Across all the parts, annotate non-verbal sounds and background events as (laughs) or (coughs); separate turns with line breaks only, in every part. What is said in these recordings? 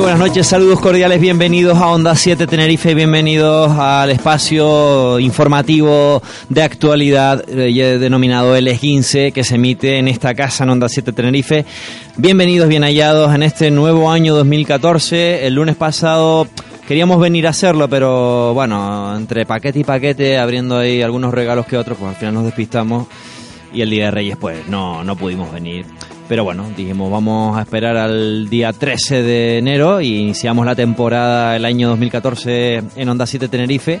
Buenas noches, saludos cordiales, bienvenidos a Onda 7 Tenerife, bienvenidos al espacio informativo de actualidad eh, denominado El 15 que se emite en esta casa en Onda 7 Tenerife. Bienvenidos, bien hallados en este nuevo año 2014. El lunes pasado queríamos venir a hacerlo, pero bueno, entre paquete y paquete, abriendo ahí algunos regalos que otros, pues al final nos despistamos y el Día de Reyes pues no, no pudimos venir. Pero bueno, dijimos, vamos a esperar al día 13 de enero y iniciamos la temporada el año 2014 en Onda 7 Tenerife.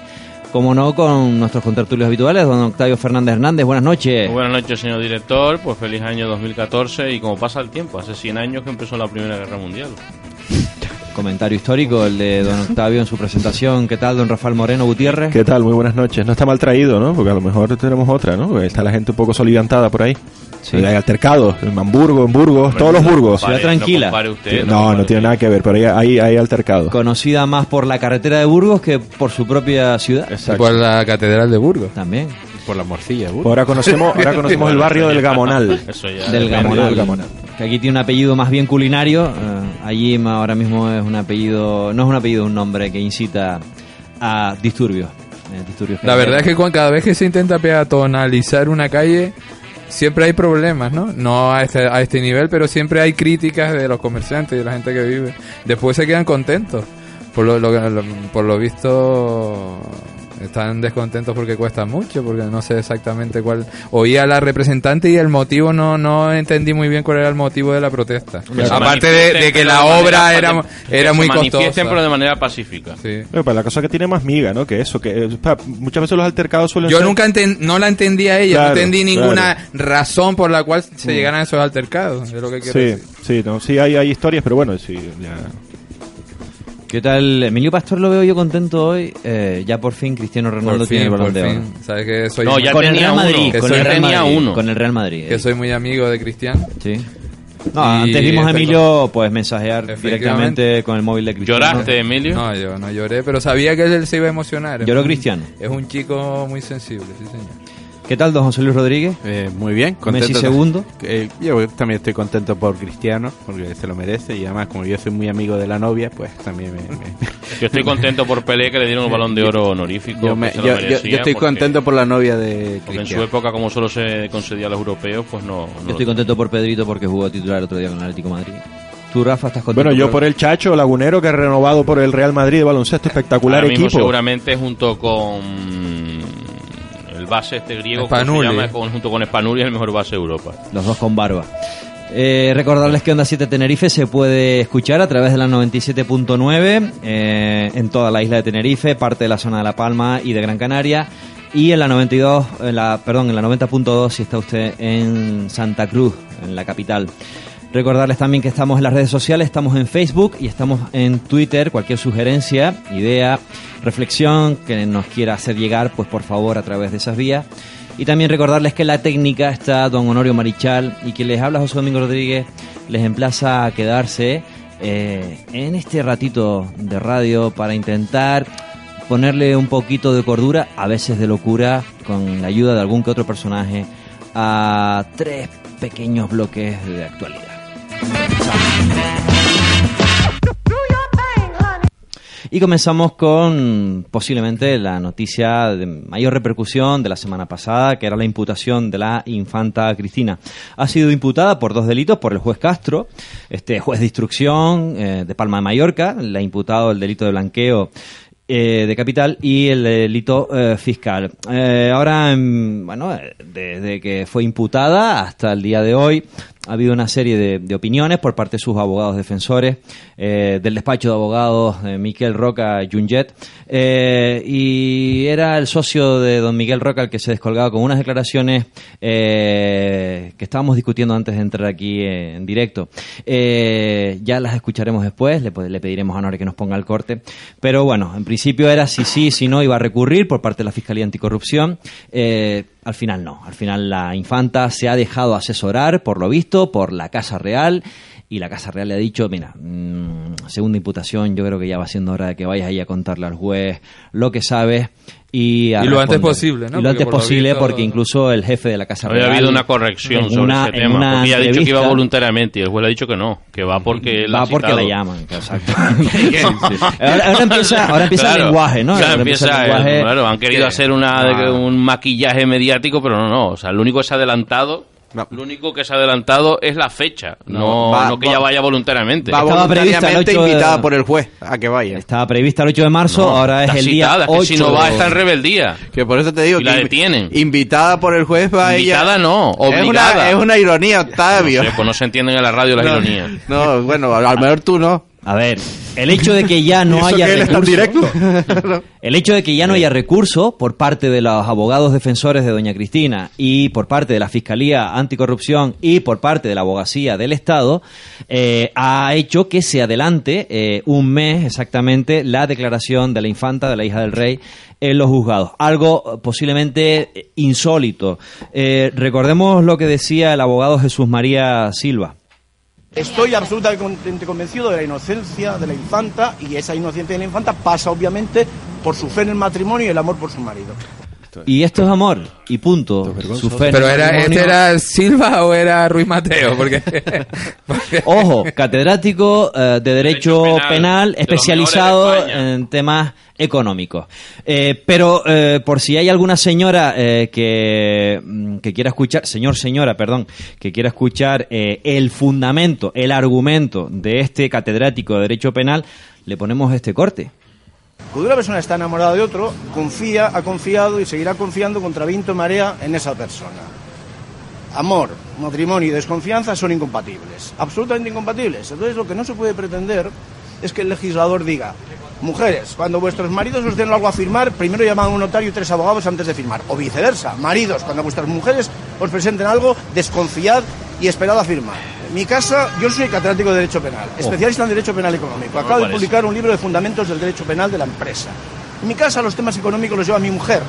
Como no, con nuestros contertulios habituales, don Octavio Fernández Hernández. Buenas noches.
buenas noches, señor director. Pues feliz año 2014 y como pasa el tiempo, hace 100 años que empezó la Primera Guerra Mundial. (laughs)
Comentario histórico, el de don Octavio en su presentación. ¿Qué tal, don Rafael Moreno Gutiérrez?
¿Qué tal? Muy buenas noches. No está mal traído, ¿no? Porque a lo mejor tenemos otra, ¿no? Porque está la gente un poco solidantada por ahí. Sí. Hay altercados en Hamburgo, en Burgos, todos los Burgos.
Ciudad tranquila.
No, no, tiene nada que ver, pero hay, hay, altercados.
Conocida más por la carretera de Burgos que por su propia ciudad.
Exacto. Por la catedral de Burgos.
También.
Por la morcilla.
Burgos. Ahora conocemos, ahora (laughs) conocemos el barrio del Gamonal.
Eso ya del Gamonal. Gamonal. Que aquí tiene un apellido más bien culinario. Uh, allí ahora mismo es un apellido, no es un apellido, un nombre que incita a disturbios.
Eh, disturbios la verdad es que cada vez que se intenta peatonalizar una calle siempre hay problemas, ¿no? No a este, a este nivel, pero siempre hay críticas de los comerciantes y de la gente que vive. Después se quedan contentos. Por lo, por lo visto están descontentos porque cuesta mucho, porque no sé exactamente cuál. Oía a la representante y el motivo no no entendí muy bien cuál era el motivo de la protesta. Aparte de, que la obra era, era muy costosa.
pero de manera pacífica.
Sí. Pero para la cosa que tiene más miga, ¿no? Que eso, que muchas veces los altercados suelen
Yo nunca no la entendí a ella, no entendí ninguna razón por la cual se mm. llegaran a esos altercados. Es lo que quiero
sí,
decir.
sí, no, sí hay, hay historias, pero bueno, sí, ya
¿Qué tal? Emilio Pastor lo veo yo contento hoy. Eh, ya por fin Cristiano Ronaldo tiene el balón de oro.
¿Sabes que soy
no, ya con tenía el Real Madrid,
con, el Real Madrid uno. con el Real Madrid.
Que soy muy amigo de Cristiano.
Sí. No, antes vimos a Emilio pues mensajear directamente con el móvil de Cristiano.
¿Lloraste, Emilio?
No, yo no lloré, pero sabía que él se iba a emocionar.
¿Lloró Cristiano?
Es un chico muy sensible, sí señor.
¿Qué tal, don José Luis Rodríguez?
Eh, muy bien,
contento. Messi segundo.
Eh, yo también estoy contento por Cristiano, porque se lo merece, y además, como yo soy muy amigo de la novia, pues también me... (laughs)
Yo estoy contento por Pelé, que le dieron un balón de oro honorífico.
Yo, estoy contento por la novia de
Cristiano. en su época, como solo se concedía a los europeos, pues no...
yo estoy contento por Pedrito, porque jugó titular el otro día con el Atlético Madrid. ¿Tú, Rafa, estás contento?
Bueno, yo por el Chacho Lagunero, que ha renovado por el Real Madrid de baloncesto, espectacular equipo.
seguramente junto con base este griego que se llama junto con Spanuli el mejor base de Europa.
Los dos con barba. Eh, recordarles que Onda 7 Tenerife se puede escuchar a través de la 97.9 eh, en toda la isla de Tenerife, parte de la zona de La Palma y de Gran Canaria. Y en la 92, en la, perdón, en la 90.2 si está usted en Santa Cruz, en la capital. Recordarles también que estamos en las redes sociales, estamos en Facebook y estamos en Twitter. Cualquier sugerencia, idea, reflexión que nos quiera hacer llegar, pues por favor a través de esas vías. Y también recordarles que en la técnica está don Honorio Marichal y que les habla José Domingo Rodríguez, les emplaza a quedarse eh, en este ratito de radio para intentar ponerle un poquito de cordura, a veces de locura, con la ayuda de algún que otro personaje, a tres pequeños bloques de actualidad. Y comenzamos con posiblemente la noticia de mayor repercusión de la semana pasada, que era la imputación de la infanta Cristina. Ha sido imputada por dos delitos por el juez Castro, este juez de instrucción eh, de Palma de Mallorca, le ha imputado el delito de blanqueo eh, de capital y el delito eh, fiscal. ahora, bueno, desde que fue imputada hasta el día de hoy, ha habido una serie de, opiniones por parte de sus abogados defensores, eh, del despacho de abogados de Miquel Roca Junget, eh, y era el socio de don Miguel Roca el que se descolgaba con unas declaraciones eh, que estábamos discutiendo antes de entrar aquí en directo. ya las escucharemos después, le, le pediremos a Nore que nos ponga el corte, pero bueno, en principio era si sí, si no iba a recurrir por parte de la Fiscalía Anticorrupción. Al final no, al final la infanta se ha dejado asesorar, por lo visto, por la Casa Real y la Casa Real le ha dicho, mira, mmm, segunda imputación, yo creo que ya va siendo hora de que vayas ahí a contarle al juez lo que sabes y,
y, lo antes posible, ¿no?
Y lo antes posible, porque incluso el jefe de la Casa Real.
Había habido una corrección sobre una, ese tema. Porque ha dicho que iba voluntariamente y el juez ha dicho que no, que va porque
Va porque le llaman, exacto. (laughs) ahora, empieza, ahora empieza el lenguaje, ¿no?
Claro, empieza, el lenguaje, claro, han querido hacer una, ah. un maquillaje mediático, pero no, no. O sea, lo único que se lo único que se ha adelantado es la fecha, no, no, que ella vaya voluntariamente.
Va Estaba voluntariamente invitada por el juez a que vaya.
Estaba prevista el 8 de marzo, ahora es el día 8.
Que si no va está en rebeldía.
Que por eso te digo
y la detienen.
Invitada por el juez va
invitada no, obligada.
Es una, es una ironía, Octavio.
No pues no se entienden en la radio las ironías.
No, bueno, a lo mejor tú no.
A ver, el hecho de que ya no (laughs) haya recurso, (laughs) el hecho de que ya no haya recurso por parte de los abogados defensores de doña Cristina y por parte de la Fiscalía Anticorrupción y por parte de la abogacía del Estado eh, ha hecho que se adelante eh, un mes exactamente la declaración de la infanta de la hija del rey en los juzgados. Algo posiblemente insólito. Eh, recordemos lo que decía el abogado Jesús María Silva.
Estoy absolutamente convencido de la inocencia de la infanta y esa inocencia de la infanta pasa obviamente por su fe en el matrimonio y el amor por su marido.
Y esto es amor, y punto.
Pero era, ¿este era Silva o era Ruiz Mateo? Porque, (laughs)
Ojo, catedrático eh, de Derecho, Penal, especializado en temas económicos. Eh, pero eh, por si hay alguna señora que, mm, que, quiera escuchar, señor, señora, perdón, que quiera escuchar el fundamento, el argumento de este catedrático de Derecho Penal, le ponemos este corte.
Cuando una persona está enamorada de otro, confía, ha confiado y seguirá confiando contra viento y marea en esa persona. Amor, matrimonio y desconfianza son incompatibles, absolutamente incompatibles. Entonces lo que no se puede pretender es que el legislador diga, mujeres, cuando vuestros maridos os den algo a firmar, primero llaman a un notario y tres abogados antes de firmar. O viceversa, maridos, cuando vuestras mujeres os presenten algo, desconfiad y esperad a firmar. Mi casa, yo soy catedrático de Derecho Penal, oh. especialista en Derecho Penal Económico. Acabo de publicar un libro de fundamentos del Derecho Penal de la empresa. En mi casa los temas económicos los lleva mi mujer.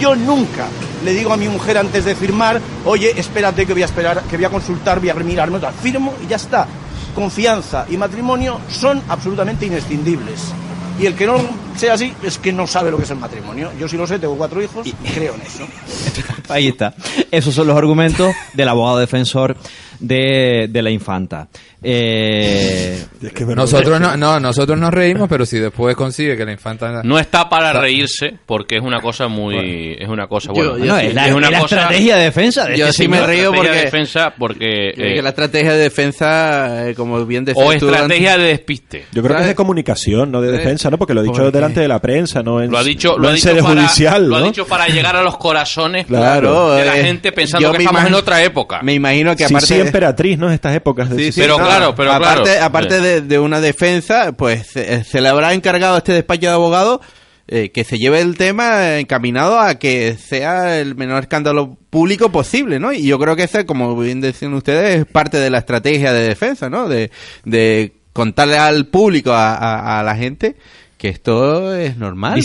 Yo nunca le digo a mi mujer antes de firmar, oye, espérate que voy a esperar, que voy a consultar, voy a mirarme, firmo y ya está. Confianza y matrimonio son absolutamente inescindibles. Y el que no sea así es que no sabe lo que es el matrimonio. Yo sí lo sé, tengo cuatro hijos y creo en eso. (laughs)
Ahí está. Esos son los argumentos del abogado defensor de, de la infanta. Eh, (laughs)
nosotros no, no, nosotros nos reímos, pero si después consigue que la infanta
no está para reírse porque es una cosa muy es una cosa
buena. es, la, una estrategia de defensa. De
yo este sí me río porque
defensa porque
eh, la estrategia de defensa, eh, como bien decías
o estrategia de despiste.
Yo creo que es de comunicación, no de defensa, ¿no? Porque lo ha dicho delante de la prensa, no en,
lo ha dicho, lo,
ha
dicho
para, judicial,
lo ha dicho para llegar a los corazones claro, de la gente pensando que estamos en otra época.
Me imagino que aparte
sí, emperatriz, ¿no? Estas épocas.
De sí, pero claro, pero
aparte, aparte de, una defensa, pues se, le habrá encargado este despacho de abogados eh, que se lleve el tema encaminado a que sea el menor escándalo público posible, ¿no? Y yo creo que esa, como bien decían ustedes, es parte de la estrategia de defensa, ¿no? De, de contarle al público, a, la gente, que esto es normal.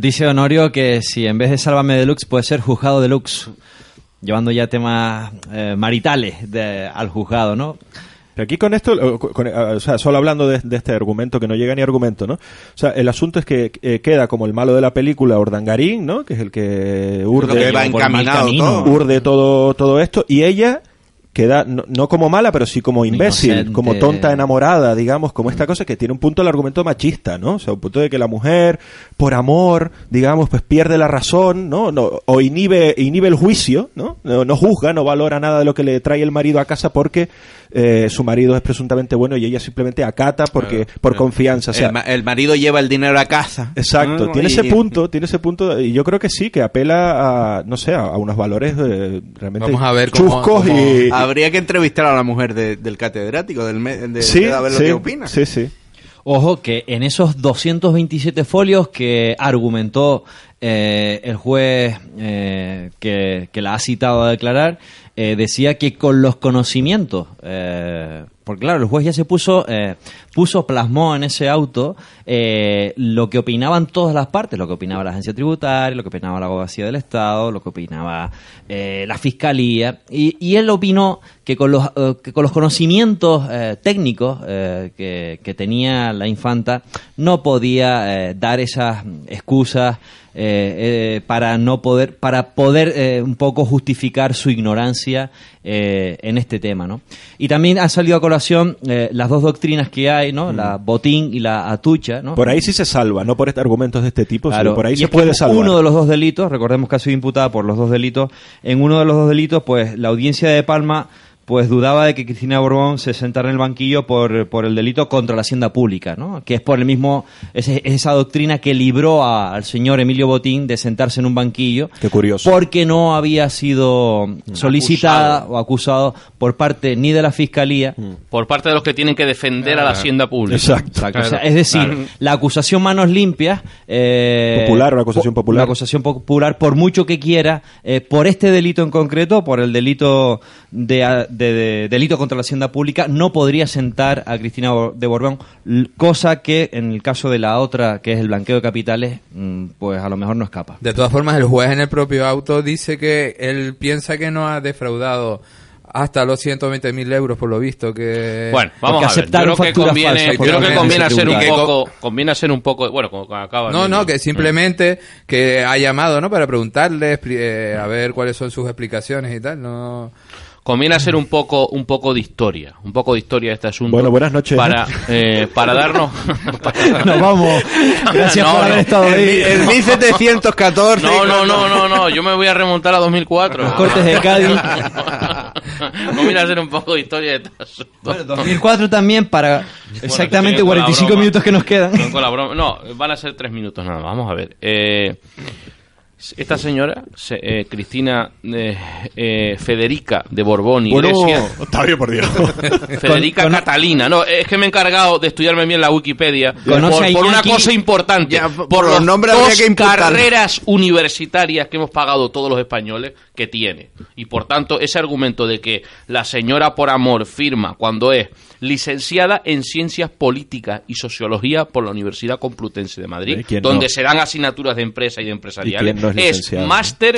Dice, Honorio que si en vez de Sálvame Deluxe puede ser Juzgado Deluxe, llevando ya temas eh, maritales al juzgado, ¿no?
Aquí con esto, o sea, solo hablando de, este argumento que no llega ni argumento, ¿no? O sea, el asunto es que eh, queda como el malo de la película Ordangarín, ¿no? Que es el que urde,
va encaminado
urde todo, todo esto, y ella queda no, como mala, pero sí como imbécil, como tonta enamorada, digamos, como esta cosa que tiene un punto el argumento machista, ¿no? O sea, un punto de que la mujer, por amor, digamos, pues pierde la razón, ¿no? no o inhibe, inhibe el juicio, ¿no? ¿no? No juzga, no valora nada de lo que le trae el marido a casa porque eh, su marido es presuntamente bueno y ella simplemente acata porque por confianza. O sea,
el, marido lleva el dinero a casa.
Exacto, tiene ese punto, tiene ese punto y yo creo que sí, que apela a, no sé, a, unos valores eh, realmente
Vamos a ver
chuscos y,
Habría que entrevistar a la mujer del catedrático, del, de, sí, a ver lo que opina.
Sí, sí.
Ojo que en esos 227 folios que argumentó el juez que, que, la ha citado a declarar decía que con los conocimientos porque claro, el juez ya se puso, eh, puso, plasmó en ese auto eh, lo que opinaban todas las partes, lo que opinaba la agencia tributaria, lo que opinaba la abogacía del Estado, lo que opinaba eh, la fiscalía, y, él opinó que con los, con los conocimientos técnicos que, que, tenía la infanta no podía dar esas excusas eh, eh, para no poder, para poder eh, un poco justificar su ignorancia en este tema, ¿no? Y también han salido a colación las dos doctrinas que hay, ¿no? La botín y la atucha, ¿no?
Por ahí sí se salva, no por argumentos de este tipo, sino por ahí se puede salvar.
Uno de los dos delitos, recordemos que ha sido imputada por los dos delitos, en uno de los dos delitos, pues la audiencia de Palma pues dudaba de que Cristina Borbón se sentara en el banquillo por, por el delito contra la hacienda pública, ¿no? que es por el mismo, es, esa doctrina que libró al señor Emilio Botín de sentarse en un banquillo.
Qué curioso.
Porque no había sido solicitada o acusado por parte ni de la Fiscalía.
Mm. Por parte de los que tienen que defender a la hacienda pública.
Exacto.
es decir, la acusación manos limpias.
Eh, popular, una acusación popular.
Una acusación popular, por mucho que quiera, eh, por este delito en concreto, por el delito de de, delito contra la hacienda pública no podría sentar a Cristina de Borbón, cosa que en el caso de la otra, que es el blanqueo de capitales, mm, pues a lo mejor no escapa.
De todas formas, el juez en el propio auto dice que él piensa que no ha defraudado hasta los 120 mil euros por lo visto que
bueno vamos a ver yo creo que conviene, creo que conviene hacer un poco conviene hacer un poco bueno como acaba
no no que simplemente que ha llamado no para preguntarle eh, a ver cuáles son sus explicaciones y tal no
conviene hacer un poco un poco de historia, un poco de historia de este asunto.
Bueno, buenas noches.
Para, eh, para darnos... (laughs)
Nos vamos. Gracias por haber estado ahí.
El, 1714.
No, no, no, no, no, yo me voy a remontar a 2004.
Los cortes de Cádiz. (laughs)
conviene hacer un poco de historia de este asunto.
Bueno, 2004 también para exactamente 45 minutos que nos quedan.
No, van a ser 3 minutos nada Vamos a ver. Eh... Esta señora, eh, Cristina eh, eh, Federica de Borbón y
bueno, Está bien, por Dios. (laughs)
Federica Catalina. No, es que me he encargado de estudiarme bien la Wikipedia por, una cosa importante. por, los nombres dos carreras universitarias que hemos pagado todos los españoles que tiene. Y por tanto, ese argumento de que la señora por amor firma cuando es licenciada en Ciencias Políticas y Sociología por la Universidad Complutense de Madrid, donde se dan asignaturas de empresa y de empresariales. es, máster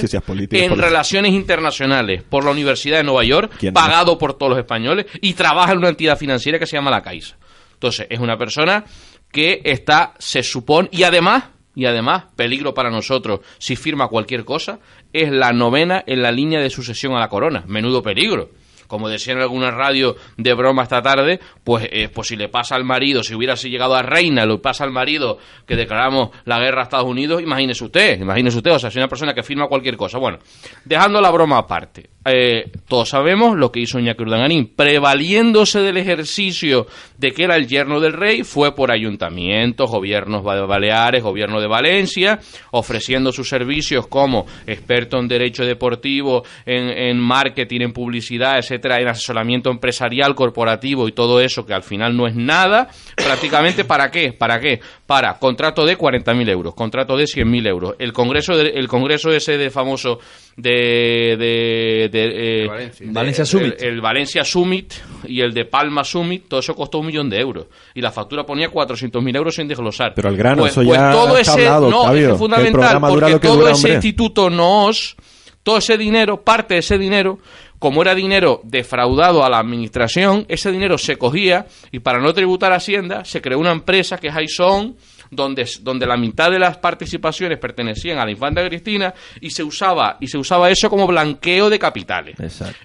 en Relaciones Internacionales por la Universidad de Nueva York, pagado por todos los españoles, y trabaja en una entidad financiera que se llama La Caixa. Entonces, es una persona que está, se supone, y además y además, peligro para nosotros si firma cualquier cosa, es la novena en la línea de sucesión a la corona. Menudo peligro como decía en alguna radio de broma esta tarde, pues, eh, pues si le pasa al marido, si hubiera llegado a reina, le pasa al marido que declaramos la guerra a Estados Unidos, imagínese usted, imagínese usted, o sea, si una persona que firma cualquier cosa. Bueno, dejando la broma aparte, eh, todos sabemos lo que hizo Iñaki Urdangarín, prevaliéndose del ejercicio de que era el yerno del rey, fue por ayuntamientos, gobiernos baleares, gobierno de Valencia, ofreciendo sus servicios como experto en derecho deportivo, en, marketing, en publicidad, etcétera, en asesoramiento empresarial, corporativo y todo eso, que al final no es nada, prácticamente ¿para qué? ¿Para qué? Para contrato de 40.000 euros, contrato de 100.000 euros. El congreso, de, el congreso ese de famoso de,
de, eh, Valencia. Summit.
El, Valencia Summit y el de Palma Summit, todo eso costó un millón de euros. Y la factura ponía 400.000 euros sin desglosar.
Pero al grano,
pues,
eso pues ya
todo ese, no, es fundamental, porque todo ese instituto nos, todo ese dinero, parte de ese dinero, como era dinero defraudado a la administración, ese dinero se cogía y para no tributar a Hacienda se creó una empresa que es Aison donde, donde la mitad de las participaciones pertenecían a la infanta Cristina y se usaba, y se usaba eso como blanqueo de capitales.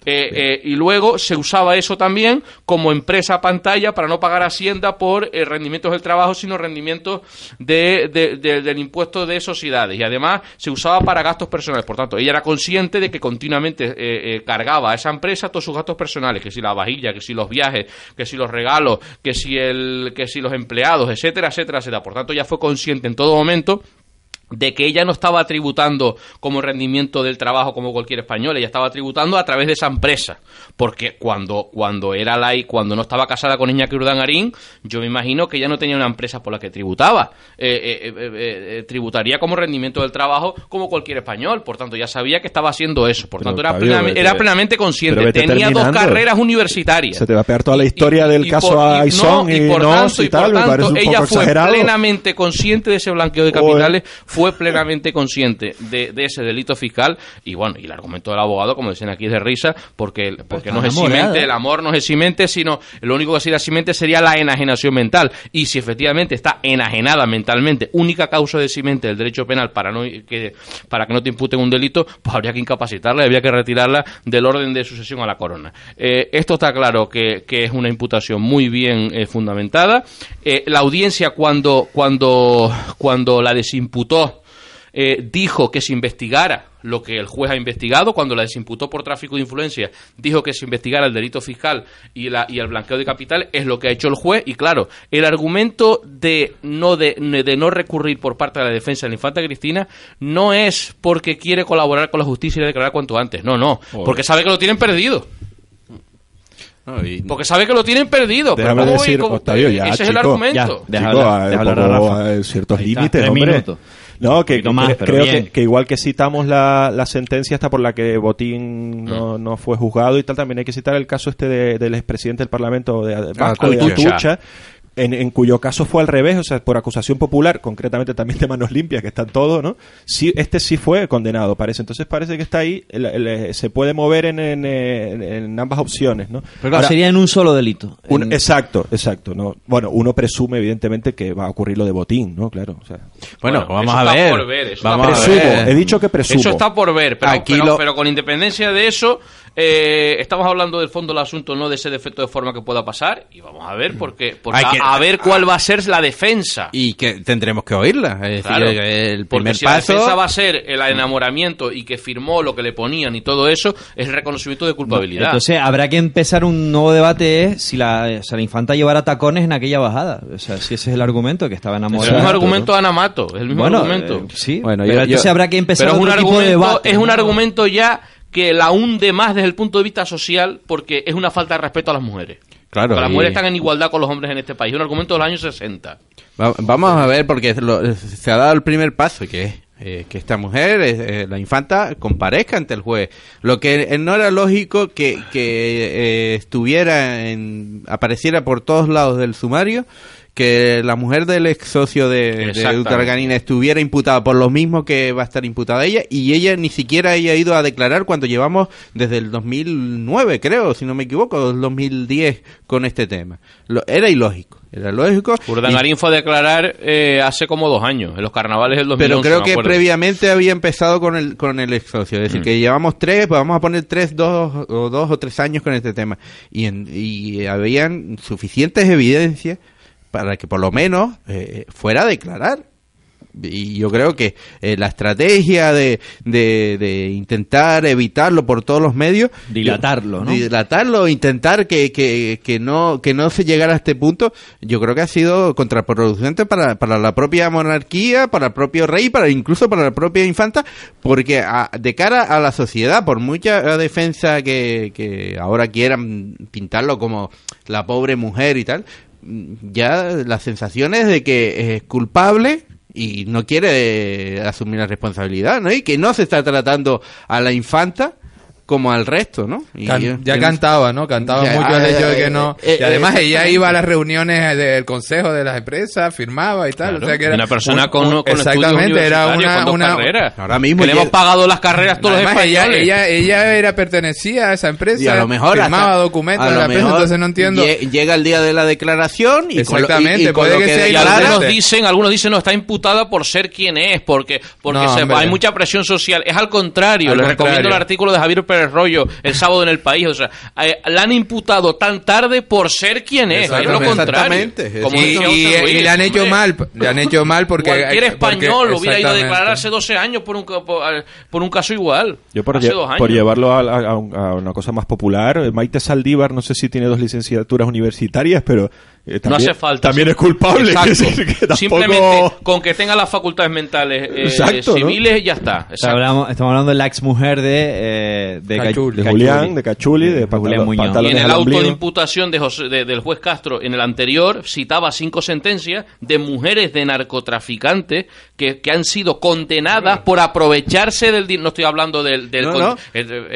Eh, eh, y luego se usaba eso también como empresa pantalla para no pagar Hacienda por eh, rendimientos del trabajo, sino rendimientos de, del impuesto de sociedades. Y además se usaba para gastos personales. Por tanto, ella era consciente de que continuamente cargaba a esa empresa todos sus gastos personales, que si la vajilla, que si los viajes, que si los regalos, que si, el, que si los empleados, etcétera, etcétera, etcétera. Por tanto, ya fue consciente en todo momento de que ella no estaba tributando como rendimiento del trabajo como cualquier español, ella estaba tributando a través de esa empresa, porque cuando, cuando era la cuando no estaba casada con Iñaki Urdangarín, yo me imagino que ella no tenía una empresa por la que tributaba, eh, eh, eh, tributaría como rendimiento del trabajo como cualquier español, por tanto ya sabía que estaba haciendo eso, por tanto era, plenamente, consciente, tenía dos carreras universitarias.
Se te va a pegar toda la historia del caso y, por tanto, y, tal,
ella fue plenamente consciente de ese blanqueo de capitales, fue plenamente consciente de, ese delito fiscal y bueno, y el argumento del abogado, como dicen aquí, es de risa, porque, porque no es eximente, el amor no es eximente, sino lo único que sería eximente sería la enajenación mental. Y si efectivamente está enajenada mentalmente, única causa de eximente del derecho penal para, no, que, para que no te imputen un delito, pues habría que incapacitarla, habría que retirarla del orden de sucesión a la corona. Eh, esto está claro que, es una imputación muy bien eh, fundamentada. Eh, la audiencia cuando, cuando, cuando la desimputó eh, dijo que se investigara lo que el juez ha investigado, cuando la desimputó por tráfico de influencia, dijo que se investigara el delito fiscal y, la, y el blanqueo de capital, es lo que ha hecho el juez. Y claro, el argumento de no, de, de no recurrir por parte de la defensa de la infanta Cristina no es porque quiere colaborar con la justicia y declarar cuanto antes. No, no, porque sabe que lo tienen perdido. Porque sabe que lo tienen perdido.
Déjame decir, Octavio, ya, ese es el argumento. Ya, ciertos límites, hombre. No, que, creo que, igual que citamos la, la, sentencia hasta por la que Botín no, mm. no, fue juzgado y tal, también hay que citar el caso este del expresidente del Parlamento de, de, ah, de en, cuyo caso fue al revés, o sea, por acusación popular, concretamente también de manos limpias, que están todos, ¿no? Sí, este sí fue condenado, parece. Entonces parece que está ahí, se puede mover en, en, ambas opciones, ¿no?
Pero sería en un solo delito.
exacto, exacto. ¿no? Bueno, uno presume, evidentemente, que va a ocurrir lo de botín, ¿no? Claro. O sea,
bueno, vamos a ver.
vamos a ver. He dicho que presumo.
Eso está por ver, pero, pero con independencia de eso eh, estamos hablando del fondo del asunto, no de ese defecto de forma que pueda pasar, y vamos a ver, porque, a, ver cuál va a ser la defensa.
Y que tendremos que oírla. Es decir, el primer
si paso... la defensa va a ser el enamoramiento y que firmó lo que le ponían y todo eso, es el reconocimiento de culpabilidad.
entonces, habrá que empezar un nuevo debate si la, infanta llevara tacones en aquella bajada. O sea, si ese es el argumento, que estaba enamorada.
Es el mismo argumento de Anamato, es el mismo argumento.
Eh, sí, bueno, pero entonces habrá que empezar
un Es un argumento ya que la hunde más desde el punto de vista social porque es una falta de respeto a las mujeres. Claro, las mujeres están en igualdad con los hombres en este país. Es un argumento de los años 60.
vamos a ver, porque se ha dado el primer paso, que es eh, que esta mujer, eh, la infanta, comparezca ante el juez. Lo que no era lógico que, que eh, estuviera en, apareciera por todos lados del sumario que la mujer del ex socio de, de estuviera imputada por lo mismo que va a estar imputada ella y ella ni siquiera haya ido a declarar cuando llevamos desde el 2009, creo, si no me equivoco, el 2010 con este tema. Lo, era ilógico. Era lógico.
Urdangarín fue a declarar eh, hace como dos años, en los carnavales del 2011.
Pero creo que previamente había empezado con el, con el ex socio. Es decir, mm. que llevamos tres, pues vamos a poner tres, dos o dos o tres años con este tema. Y, y habían suficientes evidencias para que por lo menos eh, fuera a declarar y yo creo que eh, la estrategia de, de, intentar evitarlo por todos los medios
dilatarlo ¿no?
dilatarlo intentar que, que, que, no que no se llegara a este punto yo creo que ha sido contraproducente para, para la propia monarquía para el propio rey para incluso para la propia infanta porque de cara a la sociedad por mucha defensa que, que ahora quieran pintarlo como la pobre mujer y tal ya la sensación es de que es culpable y no quiere asumir la responsabilidad, ¿no? Y que no se está tratando a la infanta como al resto, ¿no?
ya cantaba, ¿no? Cantaba mucho el hecho de que no... Eh, y además eh, ella iba a las reuniones del consejo de las empresas, firmaba y tal. o sea que era
una persona con,
Exactamente, era una... una
Ahora mismo... Que le hemos pagado las carreras todos los españoles.
Ella, ella, era, pertenecía a esa empresa, y a lo mejor firmaba documentos de la empresa, entonces no entiendo...
Llega el día de la declaración y
Exactamente, puede que, sea... Y algunos dicen, algunos dicen, no, está imputada por ser quien es, porque, porque hay mucha presión social. Es al contrario, le recomiendo el artículo de Javier Pérez Rollo el sábado en el país. O sea, eh, la han imputado tan tarde por ser quien es. Es lo contrario.
y, le han hecho mal. Le han hecho mal porque.
Cualquier español hubiera ido a declarar hace 12 años por un, por, un caso igual.
Yo por, por llevarlo a, una cosa más popular, Maite Saldívar, no sé si tiene dos licenciaturas universitarias, pero
Eh, no hace falta.
También es culpable. (laughs)
Simplemente con que tenga las facultades mentales eh, civiles ya está.
Estamos hablando de la ex mujer de, eh, de,
Cachuli. de Julián, de Cachuli, de,
Julián Muñoz. Y en el auto de imputación de del juez Castro, en el anterior, citaba cinco sentencias de mujeres de narcotraficantes que, que han sido condenadas por aprovecharse del No estoy hablando del. del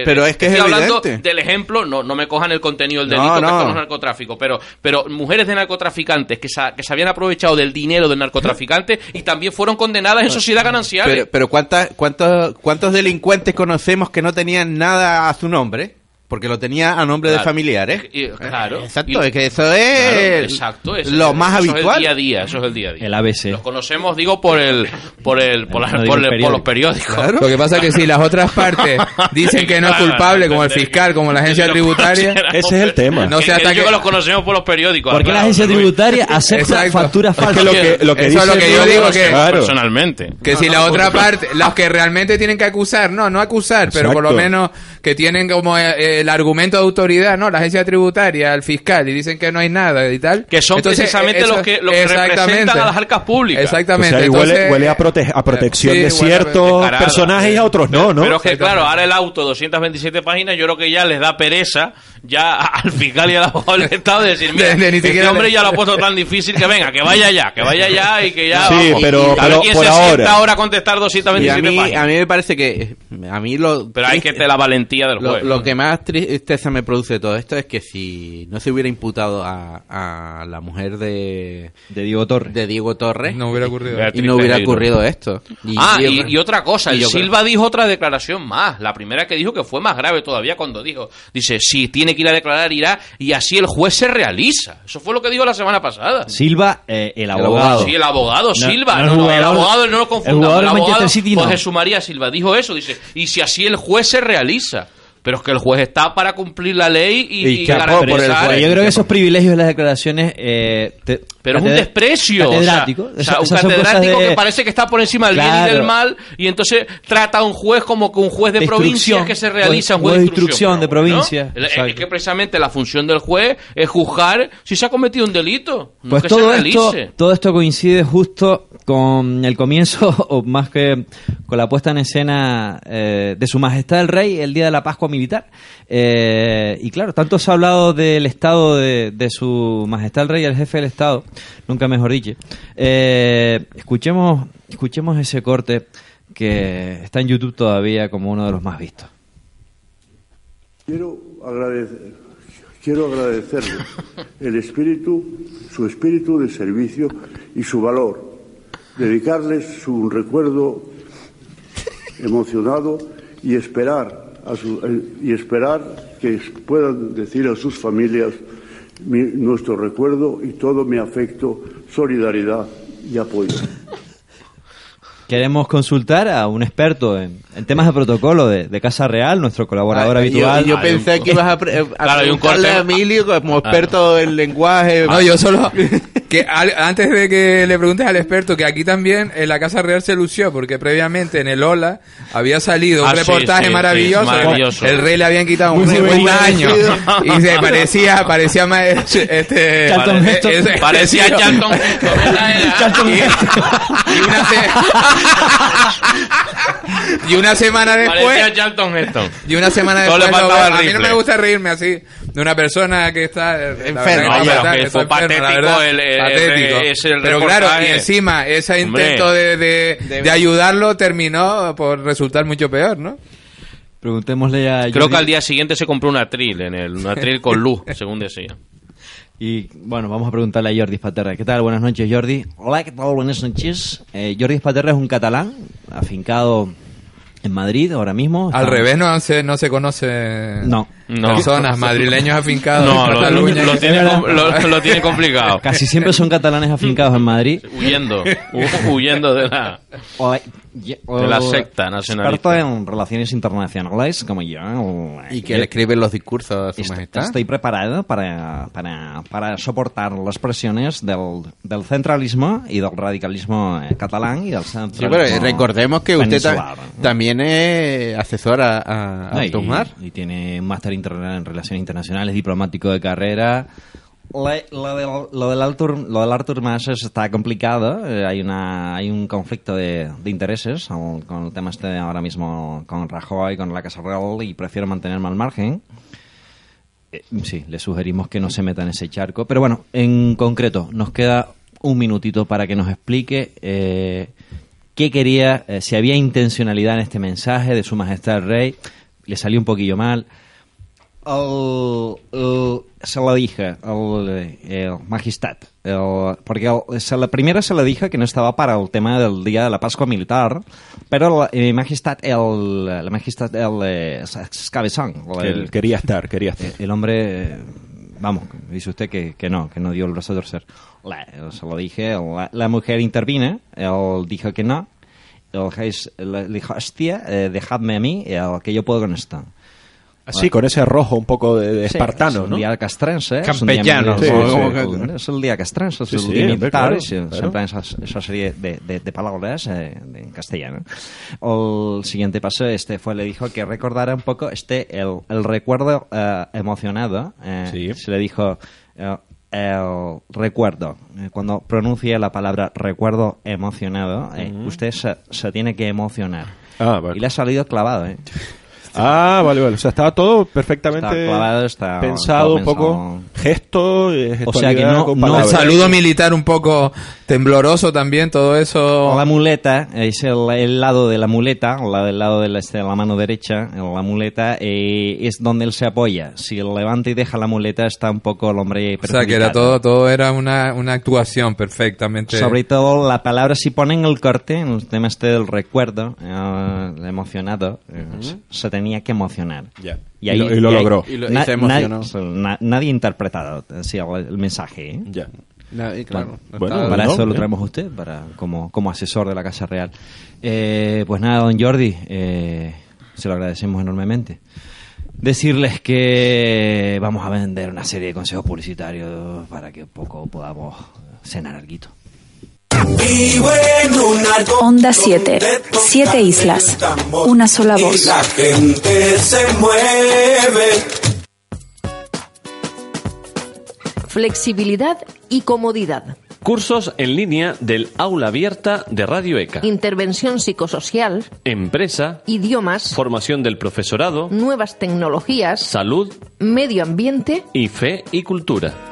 pero es que
estoy
es
hablando del ejemplo, no, no me cojan el contenido del delito, que esto no es narcotráfico, pero, pero mujeres de narcotraficantes que se, que se habían aprovechado del dinero del narcotraficante (laughs) y también fueron condenadas en sociedad ganancial.
Pero, pero ¿cuántas, cuántos, ¿cuántos delincuentes conocemos que no tenían nada a su nombre? Porque lo tenía a nombre de familiares.
claro.
Exacto, es que eso es
exacto,
lo más habitual.
Eso es el día a día, eso es el día a día.
El ABC.
Los conocemos, digo, por el por el por, los periódicos.
Lo que pasa es que si las otras partes (laughs) dicen que no es culpable, como el fiscal, como la agencia tributaria,
ese es el tema.
No se que, que los conocemos por los periódicos.
Porque la agencia tributaria (laughs) acepta facturas falsas.
lo que, lo que
eso es lo que yo digo que
personalmente.
Que si la otra parte, los que realmente tienen que acusar, no, no acusar, pero por lo menos que tienen como eh, el argumento de autoridad, ¿no? La agencia tributaria, el fiscal, y dicen que no hay nada y tal.
Que son precisamente los que, los que representan a las arcas públicas.
Exactamente. huele, a, a protección de ciertos personajes y a otros no, ¿no?
Pero es que, claro, ahora el auto, 227 páginas, yo creo que ya les da pereza ya al fiscal y al abogado del Estado de decir, mira, este hombre ya lo ha puesto tan difícil que venga, que vaya ya, que vaya ya y que ya
sí, pero, a ver quién se ahora. sienta
ahora a contestar 227
a mí,
páginas.
A mí me parece que a mí lo
Pero hay que tener la valentía del juez.
Lo, que más tristeza me produce todo esto es que si no se hubiera imputado a, a la mujer de
de Diego Torres,
de Diego Torres
no hubiera ocurrido,
y no hubiera ocurrido esto.
Y, ah, y, otra cosa, el Silva dijo otra declaración más, la primera que dijo que fue más grave todavía cuando dijo, dice, si tiene que ir a declarar irá y así el juez se realiza. Eso fue lo que dijo la semana pasada.
Silva, eh, el abogado.
Sí, el abogado Silva. No, el, abogado no lo confundamos. El, abogado José María Silva dijo eso, dice, y si así el juez se realiza. Pero es que el juez está para cumplir la ley y, garantizar.
Yo creo que esos privilegios de las declaraciones. Eh,
pero es un desprecio.
Catedrático.
O sea, un catedrático que parece que está por encima del bien y del mal y entonces trata a un juez como que un juez de, provincia que se realiza un juez, de instrucción.
de provincia.
Es que precisamente la función del juez es juzgar si se ha cometido un delito.
pues todo, esto, todo esto coincide justo con el comienzo, (laughs) o más que con la puesta en escena eh, de Su Majestad el Rey el día de la Pascua Eh, y claro, tanto se ha hablado del estado de, Su Majestad el Rey, el jefe del Estado, nunca mejor dicho. Eh, escuchemos, escuchemos ese corte que está en YouTube todavía como uno de los más vistos.
Quiero agradecer, quiero agradecerle el espíritu, su espíritu de servicio y su valor dedicarles su recuerdo emocionado y esperar, a eh, y esperar que puedan decir a sus familias nuestro recuerdo y todo mi afecto, solidaridad y apoyo.
Queremos consultar a un experto en, temas de protocolo de, Casa Real, nuestro colaborador ah, habitual.
Yo, pensé que ibas a, a, a Emilio como experto en lenguaje.
No, yo solo (laughs) que antes de que le preguntes al experto, que aquí también en la Casa Real se lució, porque previamente en el Ola había salido un ah, reportaje maravilloso, El rey le habían quitado un 50 años (laughs) y se parecía, parecía más este,
parecía Charlton
y, una (laughs) y una semana después y una semana después a mí no me gusta reírme así de una persona que está
enferma, que fue patético el,
Pero claro, y encima ese intento de, de, ayudarlo terminó por resultar mucho peor, ¿no?
Preguntémosle a
Creo que al día siguiente se compró un atril, en el, un atril con (laughs) luz, según decía.
Y bueno, vamos a preguntarle a Jordi Spaterra. ¿Qué tal? Buenas noches, Jordi. Hola, ¿qué tal? Buenas noches. Eh, Jordi Spaterra es un catalán, afincado en Madrid ahora mismo.
Al revés, no se, no se conoce
no,
personas madrileños afincados
no, en Cataluña. Lo, lo, tiene, complicado.
Casi siempre son catalanes afincados en Madrid.
Huyendo, huyendo de la, de la secta nacionalista.
Experto en relaciones internacionales, como yo.
Y que le escriben los discursos a su majestad.
Estoy preparado para, para, para soportar las presiones del, del centralismo y del radicalismo eh, catalán y del centralismo
Sí, pero recordemos que usted también tiene asesor a, a,
y, tiene un máster en Relaciones Internacionales, diplomático de carrera, lo, del Artur, lo del Artur Mas está complicado. Eh, hay, una, hay un conflicto de, intereses con el tema este ahora mismo con Rajoy, con la Casa Real y prefiero mantenerme al margen. Eh, sí, le sugerimos que no se meta en ese charco. Pero bueno, en concreto, nos queda un minutito para que nos explique eh, qué quería, si había intencionalidad en este mensaje de Su Majestad el Rey. Le salió un poquillo mal se lo dije al el Magistat, porque se la primera se le dije que no estaba para el tema del día de la Pascua militar, pero el, Magistat, el, el Magistat, el,
el, quería estar, quería estar.
El, hombre, vamos, dice usted que, que, no, que no dio el brazo a torcer. se lo dije, la, mujer intervine, él dijo que no, el dijo, hostia, eh, dejadme a mí, que yo puedo con esto.
Sí, con ese rojo un poco de, espartano,
¿no?
El
día castrense.
Campellano.
Es, el día castrense, es el día militar, siempre esa, esa, serie de, de, palabras eh, en castellano. El siguiente paso este fue, le dijo que recordara un poco este, el, el recuerdo eh, emocionado. Eh, se le dijo... el recuerdo. Cuando pronuncia la palabra recuerdo emocionado, usted se, se, tiene que emocionar. Ah, Y le ha salido clavado, ¿eh?
Ah, vale, vale. O sea, estaba todo perfectamente pensado, un poco gesto,
o sea que no, no saludo militar un poco tembloroso también, todo eso.
La muleta es el, lado de la muleta, el lado de la, la mano derecha, la muleta eh, es donde él se apoya. Si él levanta y deja la muleta está un poco el hombre.
O sea que era todo, todo era una, una actuación perfectamente.
Sobre todo la palabra si ponen el corte, en el tema este del recuerdo, eh, emocionado, eh, se tenía que emocionar.
Y, ahí, lo, logró.
Y, nadie ha interpretado el, mensaje. ¿eh?
Ya.
claro, bueno, para eso lo traemos a usted, para como, como asesor de la Casa Real. Eh, pues nada, don Jordi, eh, se lo agradecemos enormemente. Decirles que vamos a vender una serie de consejos publicitarios para que poco podamos cenar algo.
Onda 7. Siete islas. Una sola voz.
la gente se mueve.
Flexibilidad y comodidad.
Cursos en línea del aula abierta de Radio ECA.
Intervención psicosocial.
Empresa.
Idiomas.
Formación del profesorado.
Nuevas tecnologías.
Salud.
Medio ambiente.
Y fe y cultura.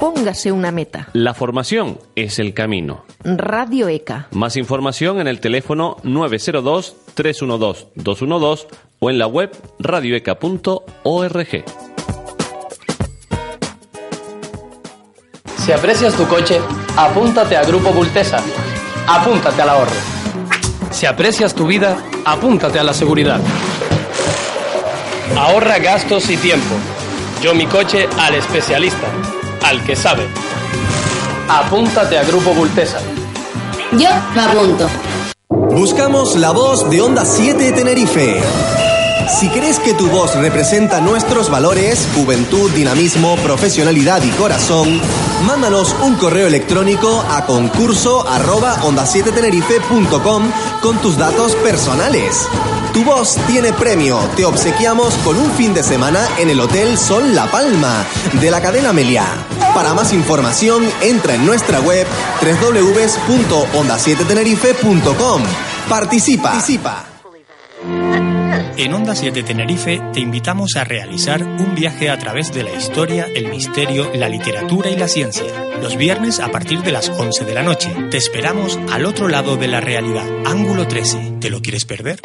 Póngase una meta.
La formación es el camino.
Radio ECA.
Más información en el teléfono 902-312-212 o en la web radioeca.org.
Si aprecias tu coche, apúntate a Grupo Bultesa. Apúntate al ahorro. Si aprecias tu vida, apúntate a la seguridad. Ahorra gastos y tiempo. Yo mi coche al especialista al que sabe. Apúntate a Grupo Bultesa.
Yo me apunto.
Buscamos la voz de Onda 7 Tenerife. Si crees que tu voz representa nuestros valores, juventud, dinamismo, profesionalidad y corazón, mándanos un correo electrónico a concurso arroba onda 7 tenerife.com con tus datos personales. Tu voz tiene premio. Te obsequiamos con un fin de semana en el Hotel Sol La Palma de la cadena Meliá. Para más información, entra en nuestra web www.onda7tenerife.com. Participa. Participa.
En Onda 7 Tenerife te invitamos a realizar un viaje a través de la historia, el misterio, la literatura y la ciencia. Los viernes a partir de las 11 de la noche. Te esperamos al otro lado de la realidad. Ángulo 13. ¿Te lo quieres perder?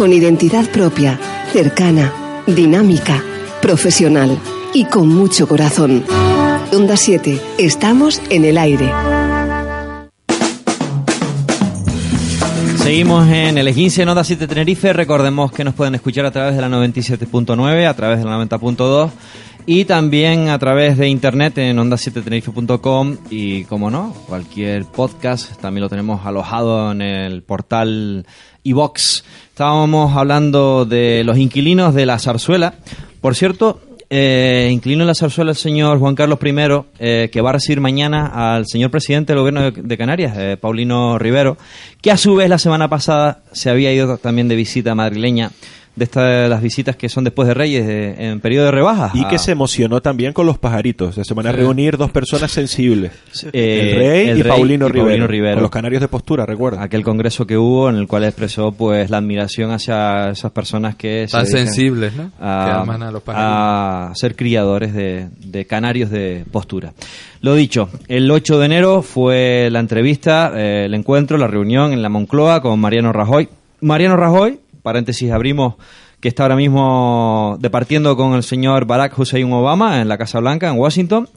Con identidad propia, cercana, dinámica, profesional y con mucho corazón. Onda 7. Estamos en el aire.
Seguimos en el 15 Nota 7 Tenerife. Recordemos que nos pueden escuchar a través de la 97.9, a través de la 90.2 y también a través de internet en onda7tenerife.com y como no, cualquier podcast también lo tenemos alojado en el portal iBox. Estábamos hablando de los inquilinos de la zarzuela. Por cierto, eh, inclino la zarzuela el señor Juan Carlos I, eh, que va a recibir mañana al señor presidente del gobierno de, Canarias, eh, Paulino Rivero, que a su vez la semana pasada se había ido también de visita madrileña de estas las visitas que son después de Reyes en periodo de rebajas.
Y que se emocionó también con los pajaritos. se van a reunir dos personas sensibles.
Eh,
el Rey y, Paulino, Rivero, Con los canarios de postura, recuerda.
Aquel congreso que hubo en el cual expresó pues la admiración hacia esas personas que...
Tan sensibles, ¿no?
A, a, ser criadores de, de canarios de postura. Lo dicho, el 8 de enero fue la entrevista, eh, el encuentro, la reunión en la Moncloa con Mariano Rajoy. Mariano Rajoy, paréntesis abrimos, que está ahora mismo departiendo con el señor Barack Hussein Obama en la Casa Blanca, en Washington,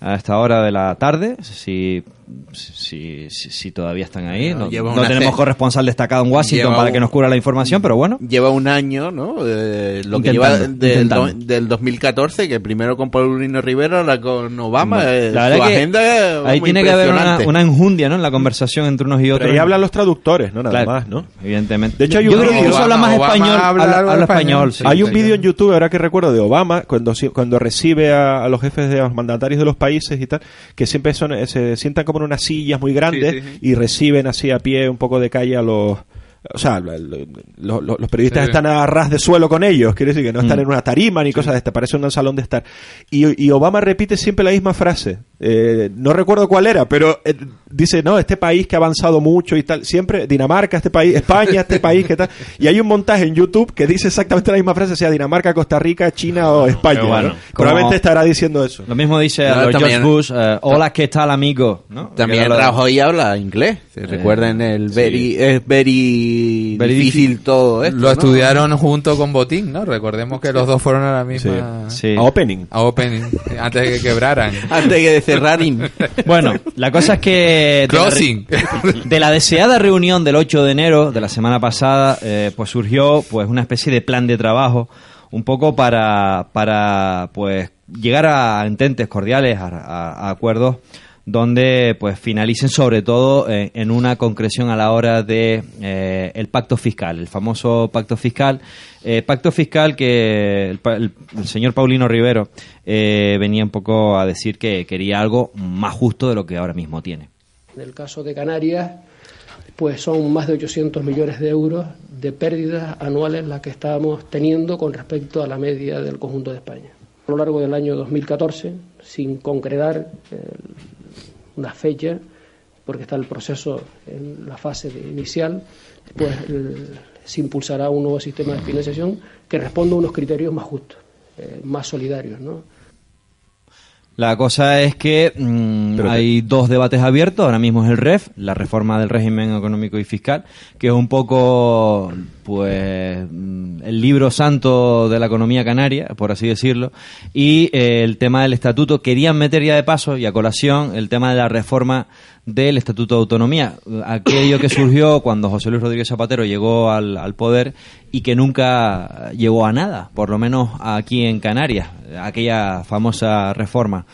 a esta hora de la tarde. Si si, si, todavía están ahí. No, tenemos corresponsal destacado en Washington para que nos cubra la información, pero bueno.
Lleva un año, ¿no? Eh, lo que lleva del, del, 2014, que primero con Paulino Rivera, ahora con Obama. Eh, la verdad
agenda ahí tiene que haber una, enjundia, ¿no? En la conversación entre unos y otros.
ahí hablan los traductores, ¿no? Nada más, ¿no?
Evidentemente.
De hecho, hay
un Yo creo que incluso habla más español. Habla, español.
hay un vídeo en YouTube, ahora que recuerdo, de Obama, cuando, cuando recibe a, los jefes de los mandatarios de los países y tal, que siempre son, se sientan como en una sillas muy grandes y reciben así a pie un poco de calle a los o sea, los periodistas están a ras de suelo con ellos, quiere decir que no están mm. en una tarima ni cosas de este, parece un salón de estar. Y, Obama repite siempre la misma frase, eh, no recuerdo cuál era, pero eh, dice, no, este país que ha avanzado mucho y tal, siempre Dinamarca, este país, España, este país que tal. Y hay un montaje en YouTube que dice exactamente la misma frase, sea Dinamarca, Costa Rica, China o España. Probablemente estará diciendo eso.
Lo mismo dice George Bush, eh, hola, ¿qué tal amigo?
También Rajoy habla inglés, recuerden el very, es very difícil todo esto.
Lo estudiaron junto con Botín, ¿no? Recordemos que los dos fueron a la misma...
A Opening.
A Opening, antes de que quebraran.
antes de que (laughs)
bueno, la cosa es que...
Closing.
De la, deseada reunión del 8 de enero de la semana pasada, eh, pues surgió pues una especie de plan de trabajo un poco para, para pues llegar a ententes cordiales, a acuerdos donde pues finalicen sobre todo eh, en una concreción a la hora de eh, el pacto fiscal, el famoso pacto fiscal, eh, pacto fiscal que el, señor Paulino Rivero venía un poco a decir que quería algo más justo de lo que ahora mismo tiene.
En el caso de Canarias, pues son más de 800 millones de euros de pérdidas anuales las que estábamos teniendo con respecto a la media del conjunto de España. A lo largo del año 2014, sin concretar una fecha, porque está el proceso en la fase inicial, pues se impulsará un nuevo sistema de financiación que responda a unos criterios más justos, eh, más solidarios, ¿no?
La cosa es que mm, hay dos debates abiertos. Ahora mismo es el REF, la reforma del régimen económico y fiscal, que es un poco, pues, mm, el libro santo de la economía canaria, por así decirlo. Y eh, el tema del estatuto. Querían meter ya de paso y a colación el tema de la reforma del Estatuto de Autonomía, aquello que surgió cuando José Luis Rodríguez Zapatero llegó al, al, poder y que nunca llegó a nada, por lo menos aquí en Canarias, aquella famosa reforma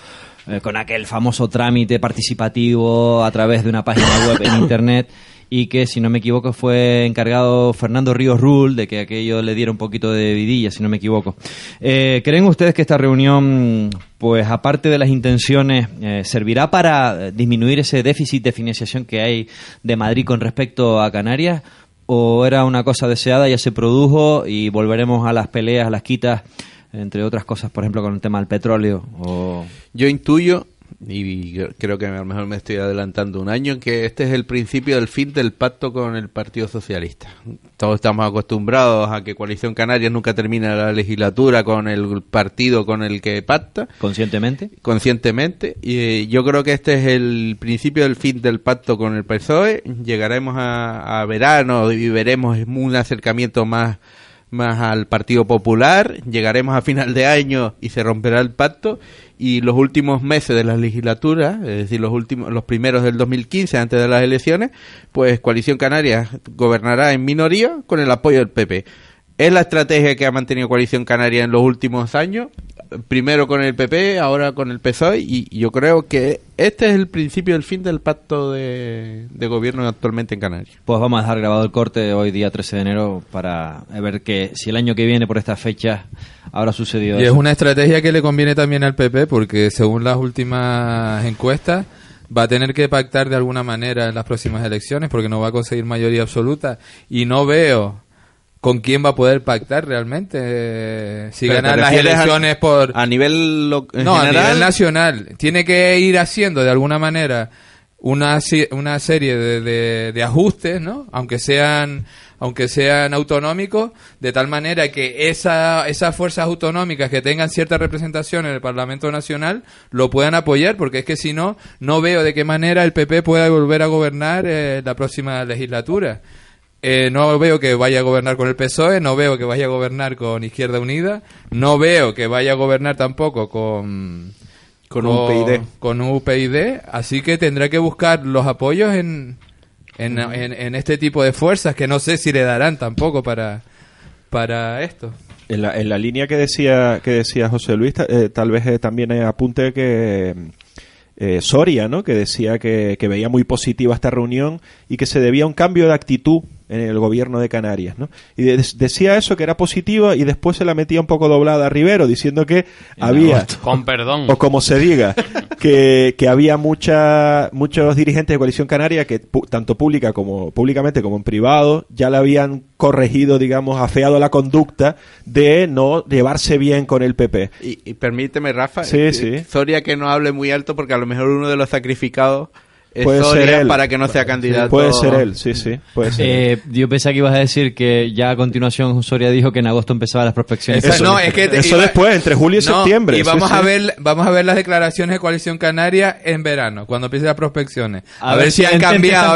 eh, con aquel famoso trámite participativo a través de una página web en (coughs) Internet y que, si no me equivoco, fue encargado Fernando Ríos Rull de que aquello le diera un poquito de vidilla, si no me equivoco. Eh, ¿Creen ustedes que esta reunión, pues aparte de las intenciones, eh, servirá para disminuir ese déficit de financiación que hay de Madrid con respecto a Canarias? ¿O era una cosa deseada, ya se produjo y volveremos a las peleas, a las quitas, entre otras cosas, por ejemplo, con el tema del petróleo? O...
Yo intuyo y creo que a lo mejor me estoy adelantando un año, que este es el principio del fin del pacto con el Partido Socialista. Todos estamos acostumbrados a que Coalición Canaria nunca termina la legislatura con el partido con el que pacta.
¿Conscientemente?
Conscientemente. Y eh, yo creo que este es el principio del fin del pacto con el PSOE. Llegaremos a, a verano y veremos un acercamiento más más al Partido Popular, llegaremos a final de año y se romperá el pacto y los últimos meses de la legislatura, es decir, los últimos los primeros del 2015 antes de las elecciones, pues Coalición Canaria gobernará en minoría con el apoyo del PP. Es la estrategia que ha mantenido Coalición Canaria en los últimos años primero con el PP, ahora con el PSOE, y yo creo que este es el principio del fin del pacto de, gobierno actualmente en Canarias.
Pues vamos a dejar grabado el corte hoy día 13 de enero para ver que si el año que viene por estas fechas habrá sucedido.
Y es una estrategia que le conviene también al PP porque según las últimas encuestas va a tener que pactar de alguna manera en las próximas elecciones porque no va a conseguir mayoría absoluta y no veo con quién va a poder pactar realmente si ganar las elecciones por
a nivel
no a nivel nacional. Tiene que ir haciendo de alguna manera una, una serie de, de, ajustes no aunque sean aunque sean autonómicos de tal manera que esa, esas fuerzas autonómicas que tengan cierta representación en el Parlamento Nacional lo puedan apoyar porque es que si no no veo de qué manera el PP pueda volver a gobernar eh, la próxima legislatura eh, no veo que vaya a gobernar con el PSOE, no veo que vaya a gobernar con Izquierda Unida, no veo que vaya a gobernar tampoco con
con, UPyD.
Con UPyD, así que tendrá que buscar los apoyos en, en, en, este tipo de fuerzas que no sé si le darán tampoco para, para esto.
En la, en la línea que decía que decía José Luis, eh, tal vez eh, también apunte que Soria, ¿no? que decía que, que veía muy positiva esta reunión y que se debía a un cambio de actitud en el gobierno de Canarias, ¿no? Y decía eso que era positiva y después se la metía un poco doblada a Rivero diciendo que había (laughs)
con perdón
o como se diga (laughs) que, que había mucha, muchos dirigentes de coalición canaria que tanto pública como públicamente como en privado ya le habían corregido, digamos, afeado la conducta de no llevarse bien con el PP.
Y, permíteme, Rafa,
sí,
eh,
sí.
Soria que no hable muy alto porque a lo mejor uno de los sacrificados puede ser él. para que no sea candidato.
Puede ser él, sí, sí. Puede ser
eh, yo pensé que ibas a decir que ya a continuación Soria dijo que en agosto empezaba las prospecciones.
Eso, no, es que eso después, entre julio y septiembre.
Y vamos a ver vamos a ver las declaraciones de Coalición Canaria en verano, cuando empiece las prospecciones. A, ver, si han cambiado.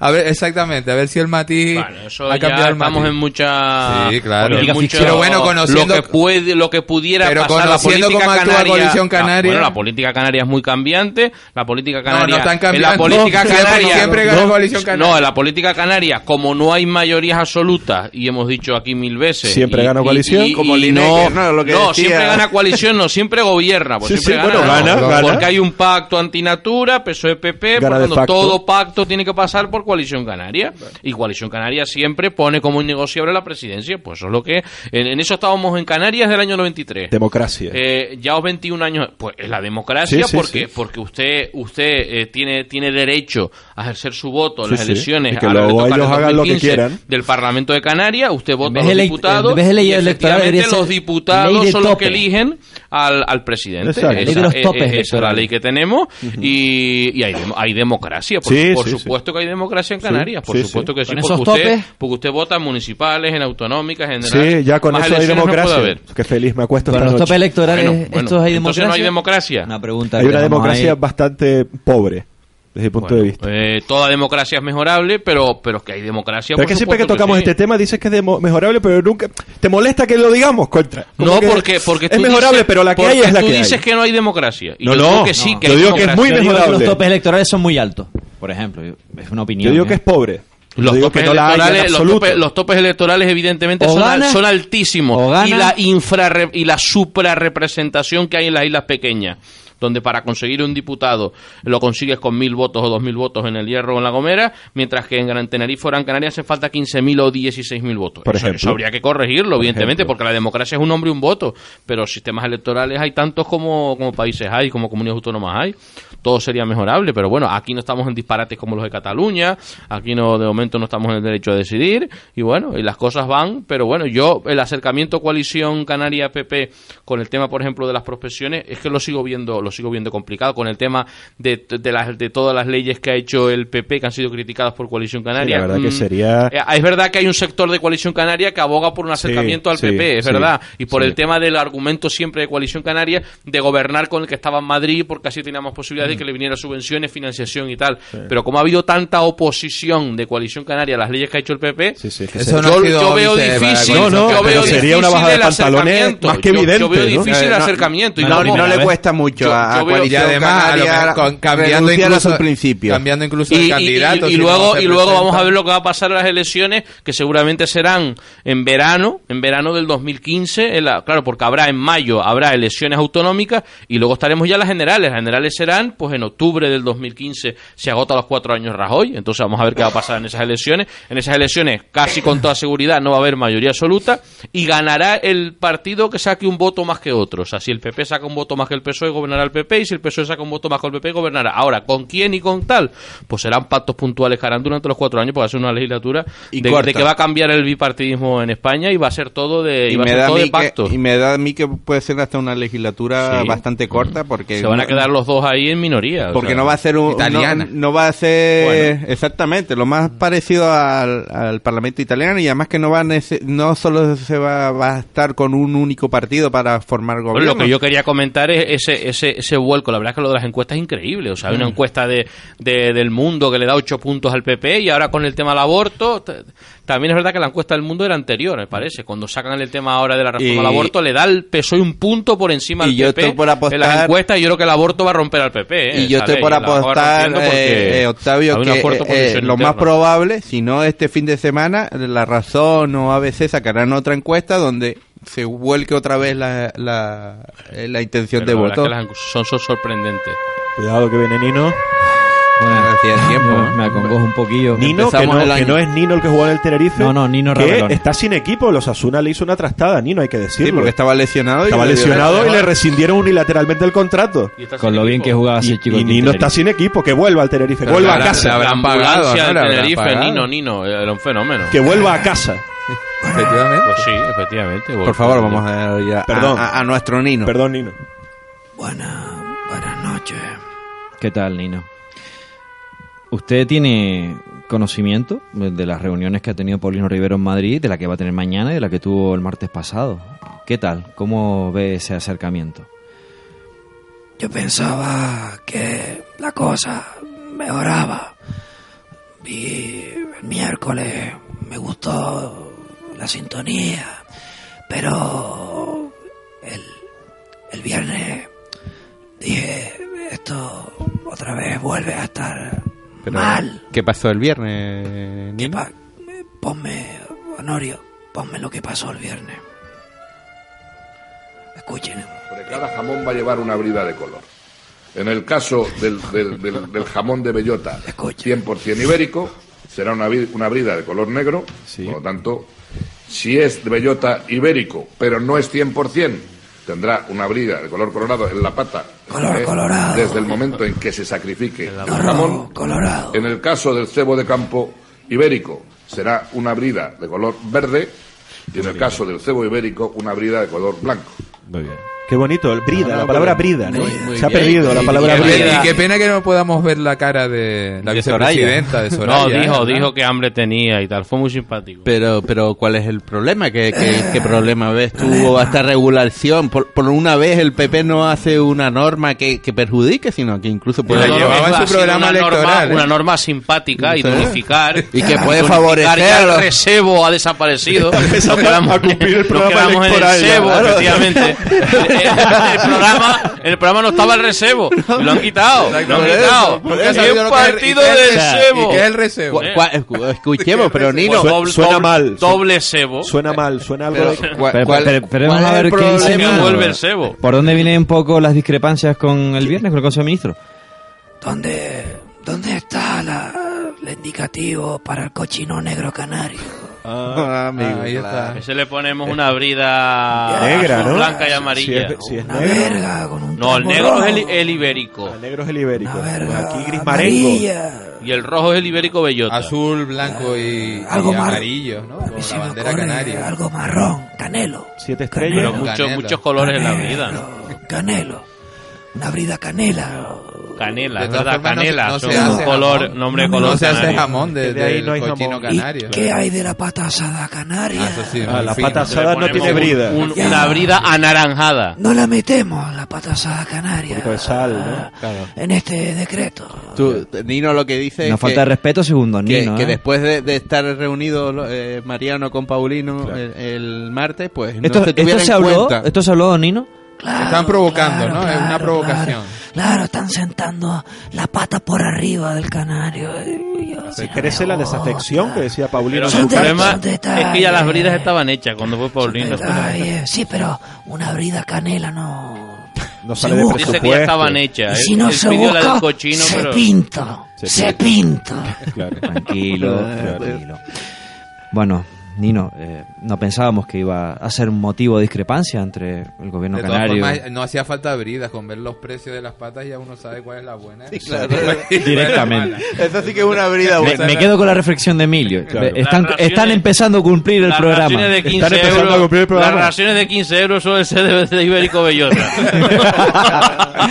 A ver, exactamente, a ver si el matiz
ha cambiado el Estamos en mucha.
Sí, claro.
pero bueno, conociendo lo que, puede, lo que pudiera pero pasar la política canaria.
Coalición Canaria.
bueno, la política canaria es muy cambiante. La política canaria.
No, no
la política canaria. Siempre gana coalición canaria. No, en la política canaria, como no hay mayorías absolutas, y hemos dicho aquí mil veces.
Siempre gana coalición.
como no, no, siempre gana coalición, no, siempre gobierna. Pues siempre gana, Porque hay un pacto antinatura, PSOE-PP, por todo pacto tiene que pasar por coalición canaria. Y coalición canaria siempre pone como innegociable la presidencia. Pues eso es lo que. En, eso estábamos en Canarias del año 93.
Democracia.
Eh, ya os 21 años. Pues es la democracia, porque, porque usted, usted eh, tiene, tiene derecho a ejercer su voto en las elecciones
que luego ellos hagan lo que quieran.
del Parlamento de Canarias, usted vota a los diputados en vez de ley electoral los diputados son los que eligen al, al presidente. Esa, es la ley que tenemos y, y hay, hay democracia. Por, por supuesto que hay democracia en Canarias, por supuesto que sí, porque usted, porque usted vota en municipales, en autonómicas, en
Sí, ya con eso hay democracia. Qué feliz me acuesto
Con los topes electorales, ¿estos hay democracia?
Entonces no hay democracia.
Una pregunta
hay una democracia bastante pobre desde el punto de vista.
Eh, toda democracia es mejorable, pero pero que hay democracia.
Pero es que siempre que tocamos este tema dices que es mejorable, pero nunca te molesta que lo digamos contra.
no, porque porque
es mejorable, pero la que hay es la
tú
que
dices que no hay democracia.
Y no, yo no, que sí, que yo digo que es muy mejorable.
los topes electorales son muy altos, por ejemplo, es una opinión.
Yo digo que ¿eh? es pobre.
Los topes, electorales, los, topes, electorales, evidentemente son, son, altísimos y la infra y la suprarrepresentación que hay en las islas pequeñas donde para conseguir un diputado lo consigues con mil votos o dos mil votos en el Hierro o en La Gomera, mientras que en Gran Tenerife o Gran Canaria hace falta quince mil o dieciséis mil votos.
Por eso,
habría que corregirlo, evidentemente, porque la democracia es un hombre y un voto, pero sistemas electorales hay tantos como, como países hay, como comunidades autónomas hay. Todo sería mejorable, pero bueno, aquí no estamos en disparates como los de Cataluña, aquí no de momento no estamos en el derecho a decidir y bueno, y las cosas van, pero bueno, yo el acercamiento coalición Canaria PP con el tema, por ejemplo, de las profesiones es que lo sigo viendo, lo sigo viendo complicado con el tema de, de, las, de todas las leyes que ha hecho el PP que han sido criticadas por coalición Canaria.
la verdad que mm, sería
eh, es verdad que hay un sector de coalición Canaria que aboga por un acercamiento al PP, es verdad, y por el tema del argumento siempre de coalición Canaria de gobernar con el que estaba en Madrid porque así teníamos posibilidades que le viniera subvenciones, financiación y tal. Pero como ha habido tanta oposición de Coalición Canaria a las leyes que ha hecho el PP, yo, veo difícil.
sería una bajada de pantalones más que evidente.
Yo, veo difícil el acercamiento.
Y no, le cuesta mucho a, Coalición Canaria
cambiando incluso
principio.
Cambiando incluso el candidato.
Y, luego, y luego vamos a ver lo que va a pasar en las elecciones, que seguramente serán en verano, en verano del 2015, claro, porque habrá en mayo, habrá elecciones autonómicas y luego estaremos ya las generales. Las generales serán pues en octubre del 2015 se agota los cuatro años Rajoy, entonces vamos a ver qué va a pasar en esas elecciones. En esas elecciones, casi con toda seguridad, no va a haber mayoría absoluta y ganará el partido que saque un voto más que otro. O sea, si el PP saca un voto más que el PSOE, gobernará el PP y si el PSOE saca un voto bajo el PP gobernará. Ahora, ¿con quién y con tal? Pues serán pactos puntuales que harán durante los cuatro años porque va a ser una legislatura de, que va a cambiar el bipartidismo en España y va a ser todo de, y, pactos.
y me da a mí que puede ser hasta una legislatura bastante corta porque...
Se van a quedar los dos ahí en minoría.
Porque no va a ser un... Italiana. No, va a ser... Exactamente, lo más parecido al, Parlamento italiano y además que no va a no solo se va, va, a estar con un único partido para formar gobierno.
lo que yo quería comentar es ese, ese, ese vuelco. La verdad es que lo de las encuestas es increíble. O sea, hay una mm. encuesta de, del mundo que le da ocho puntos al PP y ahora con el tema del aborto. También es verdad que la encuesta del mundo era anterior, me parece. Cuando sacan el tema ahora de la reforma al aborto, le da el PSOE un punto por encima del PP
por apostar,
en las encuestas y yo creo que el aborto va a romper al PP. ¿eh?
Y yo estoy por apostar, eh, eh, Octavio, que lo más probable, si no este fin de semana, La Razón o ABC sacarán otra encuesta donde se vuelque otra vez la, la, intención de voto.
son, son sorprendentes.
Cuidado que viene Nino.
Bueno, tiempo. Me acongojo un poquillo.
Nino, que no, es Nino el que jugó en el Tenerife.
No, no, Nino
Que está sin equipo. Los Asuna le hizo una trastada a Nino, hay que decirlo. Sí,
porque estaba lesionado.
Estaba y lesionado y le rescindieron unilateralmente el contrato.
Con lo bien que jugaba ese chico.
Y Nino está sin equipo. Que vuelva al Tenerife. Que vuelva a casa.
La ambulancia del Tenerife, Nino, Nino. Era un fenómeno.
Que vuelva a casa.
Efectivamente. Pues sí, efectivamente.
Por favor, vamos a, ya, Perdón. A, a, nuestro Nino.
Perdón, Nino.
Buenas, buenas noches.
¿Qué tal, Nino? ¿Usted tiene conocimiento de las reuniones que ha tenido Paulino Rivero en Madrid, de la que va a tener mañana y de la que tuvo el martes pasado? ¿Qué tal? ¿Cómo ve ese acercamiento?
Yo pensaba que la cosa mejoraba. Vi el miércoles, me gustó la sintonía, pero el, el viernes dije, esto otra vez vuelve a estar Mal.
¿Qué pasó el viernes,
ponme, Honorio, ponme lo que pasó el viernes. Escuchen.
Porque cada jamón va a llevar una brida de color. En el caso del, del, jamón de bellota, 100% ibérico, será una, una brida de color negro. Por lo tanto, si es de bellota ibérico, pero no es 100%, tendrá una brida de color colorado en la pata
color ¿eh? colorado.
desde el momento en que se sacrifique el jamón.
colorado.
En el caso del cebo de campo ibérico será una brida de color verde y en el caso del cebo ibérico una brida de color blanco.
Muy bien. Qué bonito, el brida, la palabra brida, ¿no? Se ha perdido la palabra brida.
Y qué pena que no podamos ver la cara de la vicepresidenta de Soraya.
No, dijo, dijo que hambre tenía y tal, fue muy simpático.
Pero, pero ¿cuál es el problema? ¿Qué, qué, problema ves tú esta regulación? Por, por, una vez el PP no hace una norma que, que perjudique, sino que incluso puede
llevar en su programa una electoral. Norma, ¿eh? Una norma simpática y unificar.
Y que puede favorecer. Ya
el recebo ha desaparecido. (laughs)
a cumplir el programa
en el efectivamente. (laughs) el (laughs) programa, el programa no estaba el recebo. Lo han quitado. Lo han quitado. Es un partido del cebo.
¿Y qué es el recebo?
Escuchemos, pero Nino.
Suena mal.
Doble cebo.
Suena mal. Suena algo.
Pero vamos a ver qué dice
vuelve el cebo.
¿Por dónde vienen un poco las discrepancias con el viernes, con el Consejo de Ministros?
¿Dónde, dónde está la, el indicativo para el cochino negro canario?
Ah, amigo, ahí está. Ese le ponemos una brida negra, ¿no? blanca y amarilla.
Si es, una verga con un
No, el negro es el, ibérico.
El negro es el ibérico.
Verga,
aquí gris marengo.
Y el rojo es el ibérico bellota.
Azul, blanco y, algo amarillo, ¿no? Como la bandera canaria.
Algo marrón, canelo.
Siete estrellas.
Pero muchos, muchos colores en la brida, ¿no?
Canelo. Una brida canela
Canela, ¿verdad? Canela, no, un color, nombre de color.
No se hace jamón de, ahí no hay cochino canario.
¿Qué hay de la pata asada canaria?
Ah, ah la pata asada no tiene brida.
una brida anaranjada.
No la metemos, la pata asada canaria.
Un de sal, ¿no?
Claro. En este decreto.
Tú, Nino lo que dice
Una falta de respeto, segundo
Nino.
Que,
¿eh? después de, estar reunido eh, Mariano con Paulino el, martes, pues
esto,
no se
esto se habló, ¿Esto se habló, Nino?
Están provocando, ¿no? es una provocación.
Claro, están sentando la pata por arriba del canario.
Se crece la desafección que decía Paulino.
el problema es que ya las bridas estaban hechas cuando fue Paulino.
Sí, pero una brida canela no...
No sale de
Dice que ya estaban hechas.
si no se busca, se pinta. Se, pinta. (laughs)
Tranquilo, tranquilo. Bueno, Nino, eh, no pensábamos que iba a ser un motivo de discrepancia entre el gobierno canario.
no hacía falta bridas, con ver los precios de las patas ya uno sabe cuál es la buena. (laughs)
Directamente.
Eso sí que es una brida buena.
Me, quedo con la reflexión de Emilio. Están, están empezando a cumplir el programa.
De 15 euros, Las raciones de 15 euros son el CDB de Ibérico Bellota. (laughs)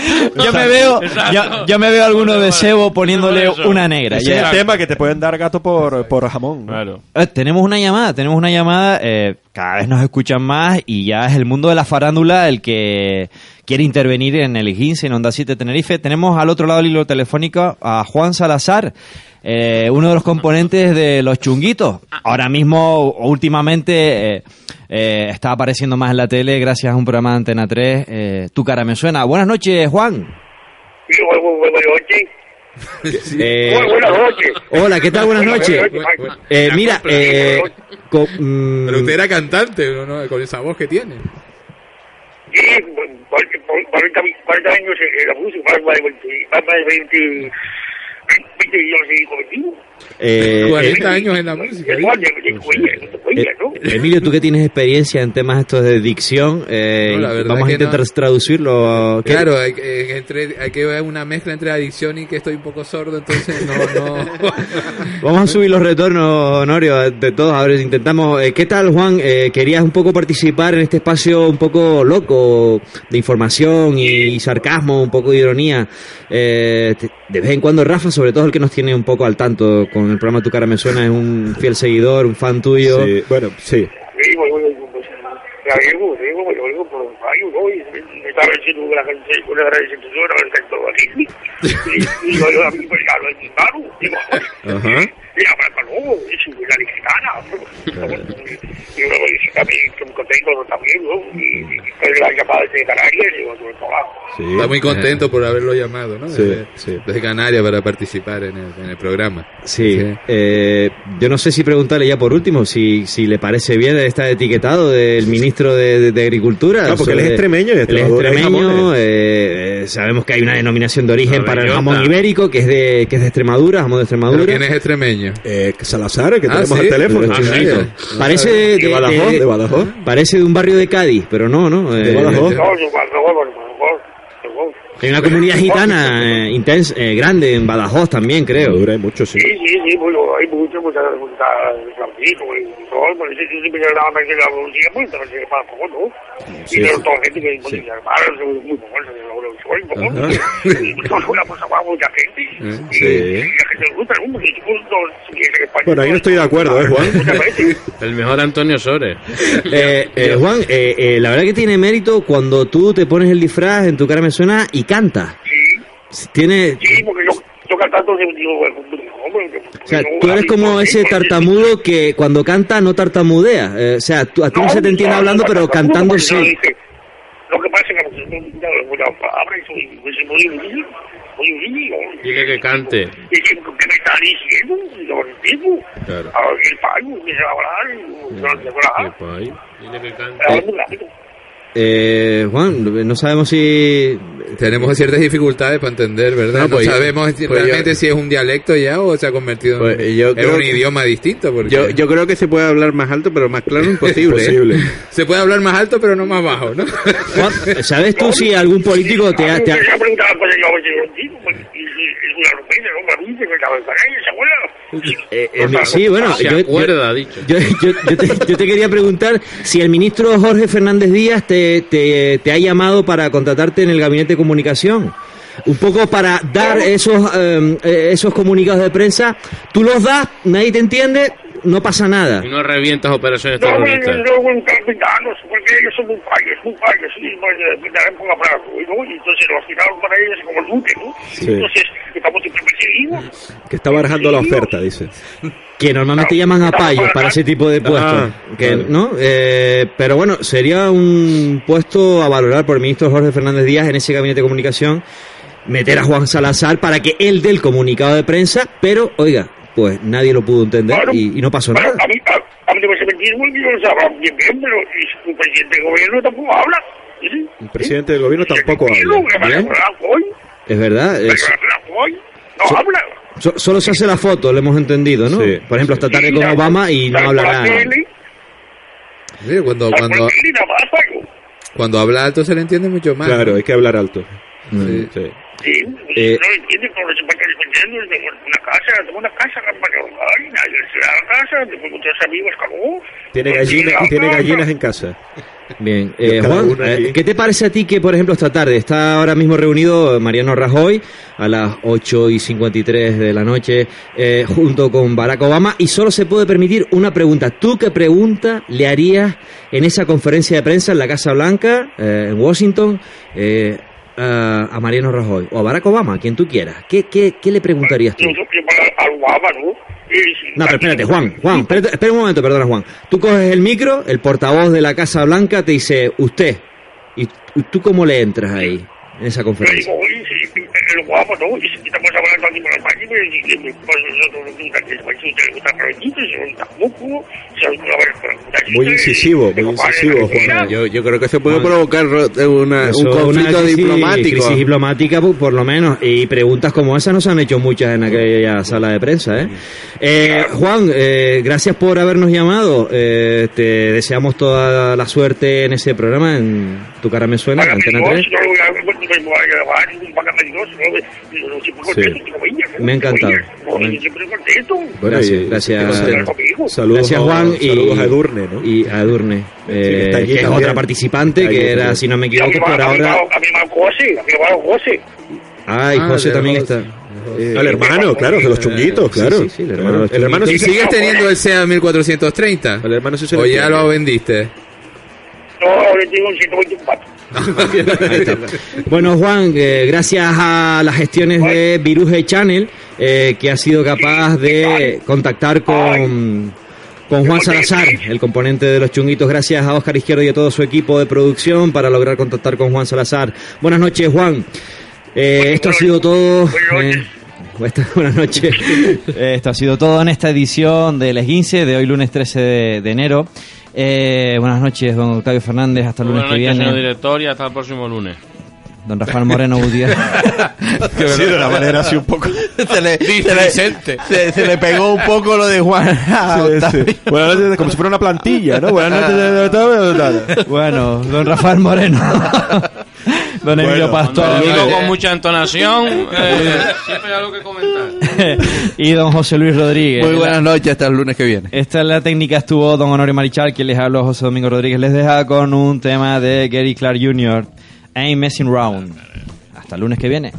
yo me veo, yo, me veo a alguno de cebo poniéndole una negra.
es el tema que te pueden dar gato por, por jamón.
Claro. Eh, tenemos una llamada, tenemos una llamada. Eh, cada vez nos escuchan más y ya es el mundo de la farándula el que quiere intervenir en el 15 en Onda 7 Tenerife. Tenemos al otro lado del hilo telefónico a Juan Salazar. Eh, uno de los componentes de Los Chunguitos. Ahora mismo, últimamente, está apareciendo más en la tele gracias a un programa de Antena 3. tu cara me suena. Buenas noches, Juan.
Sí, buenas noches.
Eh, buenas noches. Hola, ¿qué tal? Buenas noches. Eh, mira, eh,
mm, pero usted era cantante, ¿no? Con esa voz que tiene.
Sí, 40, 40 años en la música, más de 20, más de 20
eh, 40 años en la música. Emilio, tú que tienes experiencia en temas estos de dicción, eh, vamos a intentar traducirlo.
Claro, hay, entre, hay que ver una mezcla entre adicción y que estoy un poco sordo, entonces no... no... (laughs)
vamos a subir los retornos, Honorio, de todos. A ver, intentamos... Eh, ¿Qué tal, Juan? Eh, ¿Querías un poco participar en este espacio un poco loco de información y, sarcasmo, un poco de ironía? de vez en cuando Rafa sobre todo el que nos tiene un poco al tanto con el programa Tu cara me suena, es un fiel seguidor, un fan tuyo.
Sí, bueno, sí.
Bueno, bueno, pues, la digo, digo, digo. Y la gente con la agradecimiento al canto aquí. Y yo a mí pues ya lo he quitado, digo, Ajá. Y ahora no, es una licitana. Y luego dice también que muy contento también, ¿no? Y la llamada de Canarias y otro trabajo.
Sí. Está muy contento por haberlo llamado, ¿no? Sí, desde, sí. desde Canarias para participar en el, en el programa.
Sí. sí. Eh, yo no sé si preguntarle ya por último si, si le parece bien está etiquetado del ministro de, de, Agricultura.
No, porque él es extremeño. Y
es extremeño. Eh, sabemos que hay una denominación de origen para el jamón ibérico que es de que es de Extremadura, jamón de Extremadura.
¿Pero quién es extremeño?
Eh, Salazar, que ah, tenemos al teléfono.
Ah, Parece de, de, Badajoz, de, Badajoz. Parece de un barrio de Cádiz, pero no, ¿no?
De eh, Badajoz.
Hay una comunidad gitana (laughs) eh, intensa, eh, grande en Badajoz también, creo.
Dura mucho, sí.
Sí, sí, sí, bueno, hay mucho, mucha, mucha, Francisco, y todo, por eso yo siempre que la más que la policía, pues, también se para poco, ¿no? Y pero toda gente que muy muy. (laughs) Sí. Y la gente le gusta, ¿no? Porque
bueno, ahí no estoy de acuerdo, ¿eh, Juan? (laughs)
El mejor Antonio Sores.
Eh, eh, Juan, eh, eh, la verdad que tiene mérito cuando tú te pones el disfraz en tu cara me suena y canta.
Sí.
Tiene...
Sí, porque yo, yo cantando digo,
o sea, tú eres como ese tartamudo que cuando canta no tartamudea. Eh, o sea, tú, a ti no, se te entiende hablando, pero cantando sí.
Lo que pasa es que una palabra soy muy
Dile que cante.
¿Y qué, me está diciendo? Lo digo. Claro. A ver, el payo, me va a hablar.
¿Qué Dile que cante.
Eh, Juan, no sabemos si
tenemos ciertas dificultades para entender, ¿verdad? No, pues sabemos pues realmente si es un dialecto ya o se ha convertido pues en, un idioma distinto. Porque...
Yo, yo creo que se puede hablar más alto, pero más claro (laughs) imposible. ¿eh?
Se puede hablar más alto, pero no más bajo, ¿no?
Juan, ¿sabes tú si algún político te ha... Te ha... Eh, eh, sí, bueno, yo,
acuerda, yo,
yo, yo, te, yo, te, quería preguntar si el ministro Jorge Fernández Díaz te, te, te, ha llamado para contratarte en el gabinete de comunicación. Un poco para dar esos, eh, esos comunicados de prensa. Tú los das, nadie te entiende, no pasa nada.
Y no revientas operaciones
no, terroristas. No, no, no, porque ellos son muy fallos, muy fallos, y pues pintarán con abrazo, ¿no? Y entonces los tiraron para ellos como el buque, ¿no? Sí. Entonces, estamos siempre perseguidos.
Que está barajando la oferta, dice.
Que normalmente llaman a payos para ese tipo de puestos, ah, que, ¿no? Eh, pero bueno, sería un puesto a valorar por el ministro Jorge Fernández Díaz en ese gabinete de comunicación meter a Juan Salazar para que él dé el comunicado de prensa, pero oiga, pues nadie lo pudo entender y, y, no pasó
bueno,
nada.
A mí, a, a mí me muy bien, bien, bien, pero el presidente del gobierno tampoco habla. ¿sí?
El presidente del gobierno tampoco habla.
¿Bien? Es verdad. Es...
No so, habla.
So, solo se hace la foto, lo hemos entendido, ¿no? Sí, Por ejemplo, esta tarde con Obama y no hablará.
cuando, cuando, cuando habla alto se le entiende mucho más.
Claro, hay que hablar alto.
Sí. sí. Sí, eh, no entiende se va defendiendo tengo una casa, tengo una casa, ay, nadie se la casa, tengo muchos amigos, como
Tiene gallinas, tiene gallinas en casa.
Bien, eh, Juan, eh, ¿qué te parece a ti que, por ejemplo, esta tarde está ahora mismo reunido Mariano Rajoy a las 8 y 53 de la noche eh, junto con Barack Obama y solo se puede permitir una pregunta? ¿Tú qué pregunta le harías en esa conferencia de prensa en la Casa Blanca, en Washington? A Mariano Rajoy o a Barack Obama, quien tú quieras, ¿qué, qué, qué le preguntarías tú? No, pero espérate, Juan, Juan, espera un momento, perdona, Juan. Tú coges el micro, el portavoz de la Casa Blanca te dice, usted, ¿y tú cómo le entras ahí, en esa conferencia?
El guapo, ¿no? Y estamos hablando aquí con el máquina y pues nosotros
muy incisivo, muy incisivo, Juan.
Yo, yo creo que se puede provocar una, un conflicto una diplomático.
Crisis diplomática, por lo menos. Y preguntas como esas no se han hecho muchas en aquella sala de prensa, ¿eh? eh Juan, eh, gracias por habernos llamado. Eh, te deseamos toda la suerte en ese programa. En Tu cara me suena, Antena 3. Me ha encantado. Gracias, gracias.
Saludos,
gracias Juan
y, saludos a Edurne, ¿no?
Y a Edurne, eh, que es otra participante que era, si no me equivoco, por ahora.
A mi hermano José, a mi hermano José.
Ah, y José también está.
Eh, Al hermano, claro, de los chunguitos, claro. Sí, sí, el hermano.
El hermano ¿Y sigues teniendo el SEA 1430? El hermano sí se ¿O ya lo vendiste?
No, ahora tengo un 124. (laughs)
bueno, Juan, eh, gracias a las gestiones de Viruje Channel, eh, que ha sido capaz de contactar con, con Juan Salazar, el componente de los chunguitos. Gracias a Oscar Izquierdo y a todo su equipo de producción para lograr contactar con Juan Salazar. Buenas noches, Juan. Eh, esto ha sido todo. (laughs) buenas noches. esto ha sido todo en esta edición del Esguince de hoy, lunes 13 de enero. Eh, buenas noches, don Octavio Fernández. Hasta el lunes que viene.
señor director, y hasta el próximo lunes.
Don Rafael Moreno Gutiérrez.
que (laughs) sí, de una manera así un poco.
se, le, se, le, pegó un poco lo de Juan. (laughs)
Buenas noches, como si fuera una plantilla, ¿no? Buenas noches.
bueno, don Rafael Moreno. (laughs)
Don Emilio Pastor. con mucha entonación. Eh, siempre hay algo que comentar.
Y don José Luis Rodríguez.
Muy buenas noches, hasta el lunes que viene.
Esta es la técnica, estuvo don Honorio Marichal, quien les habló José Domingo Rodríguez. Les deja con un tema de Gary Clark Jr., Ain't Messing Round. Hasta el lunes que viene.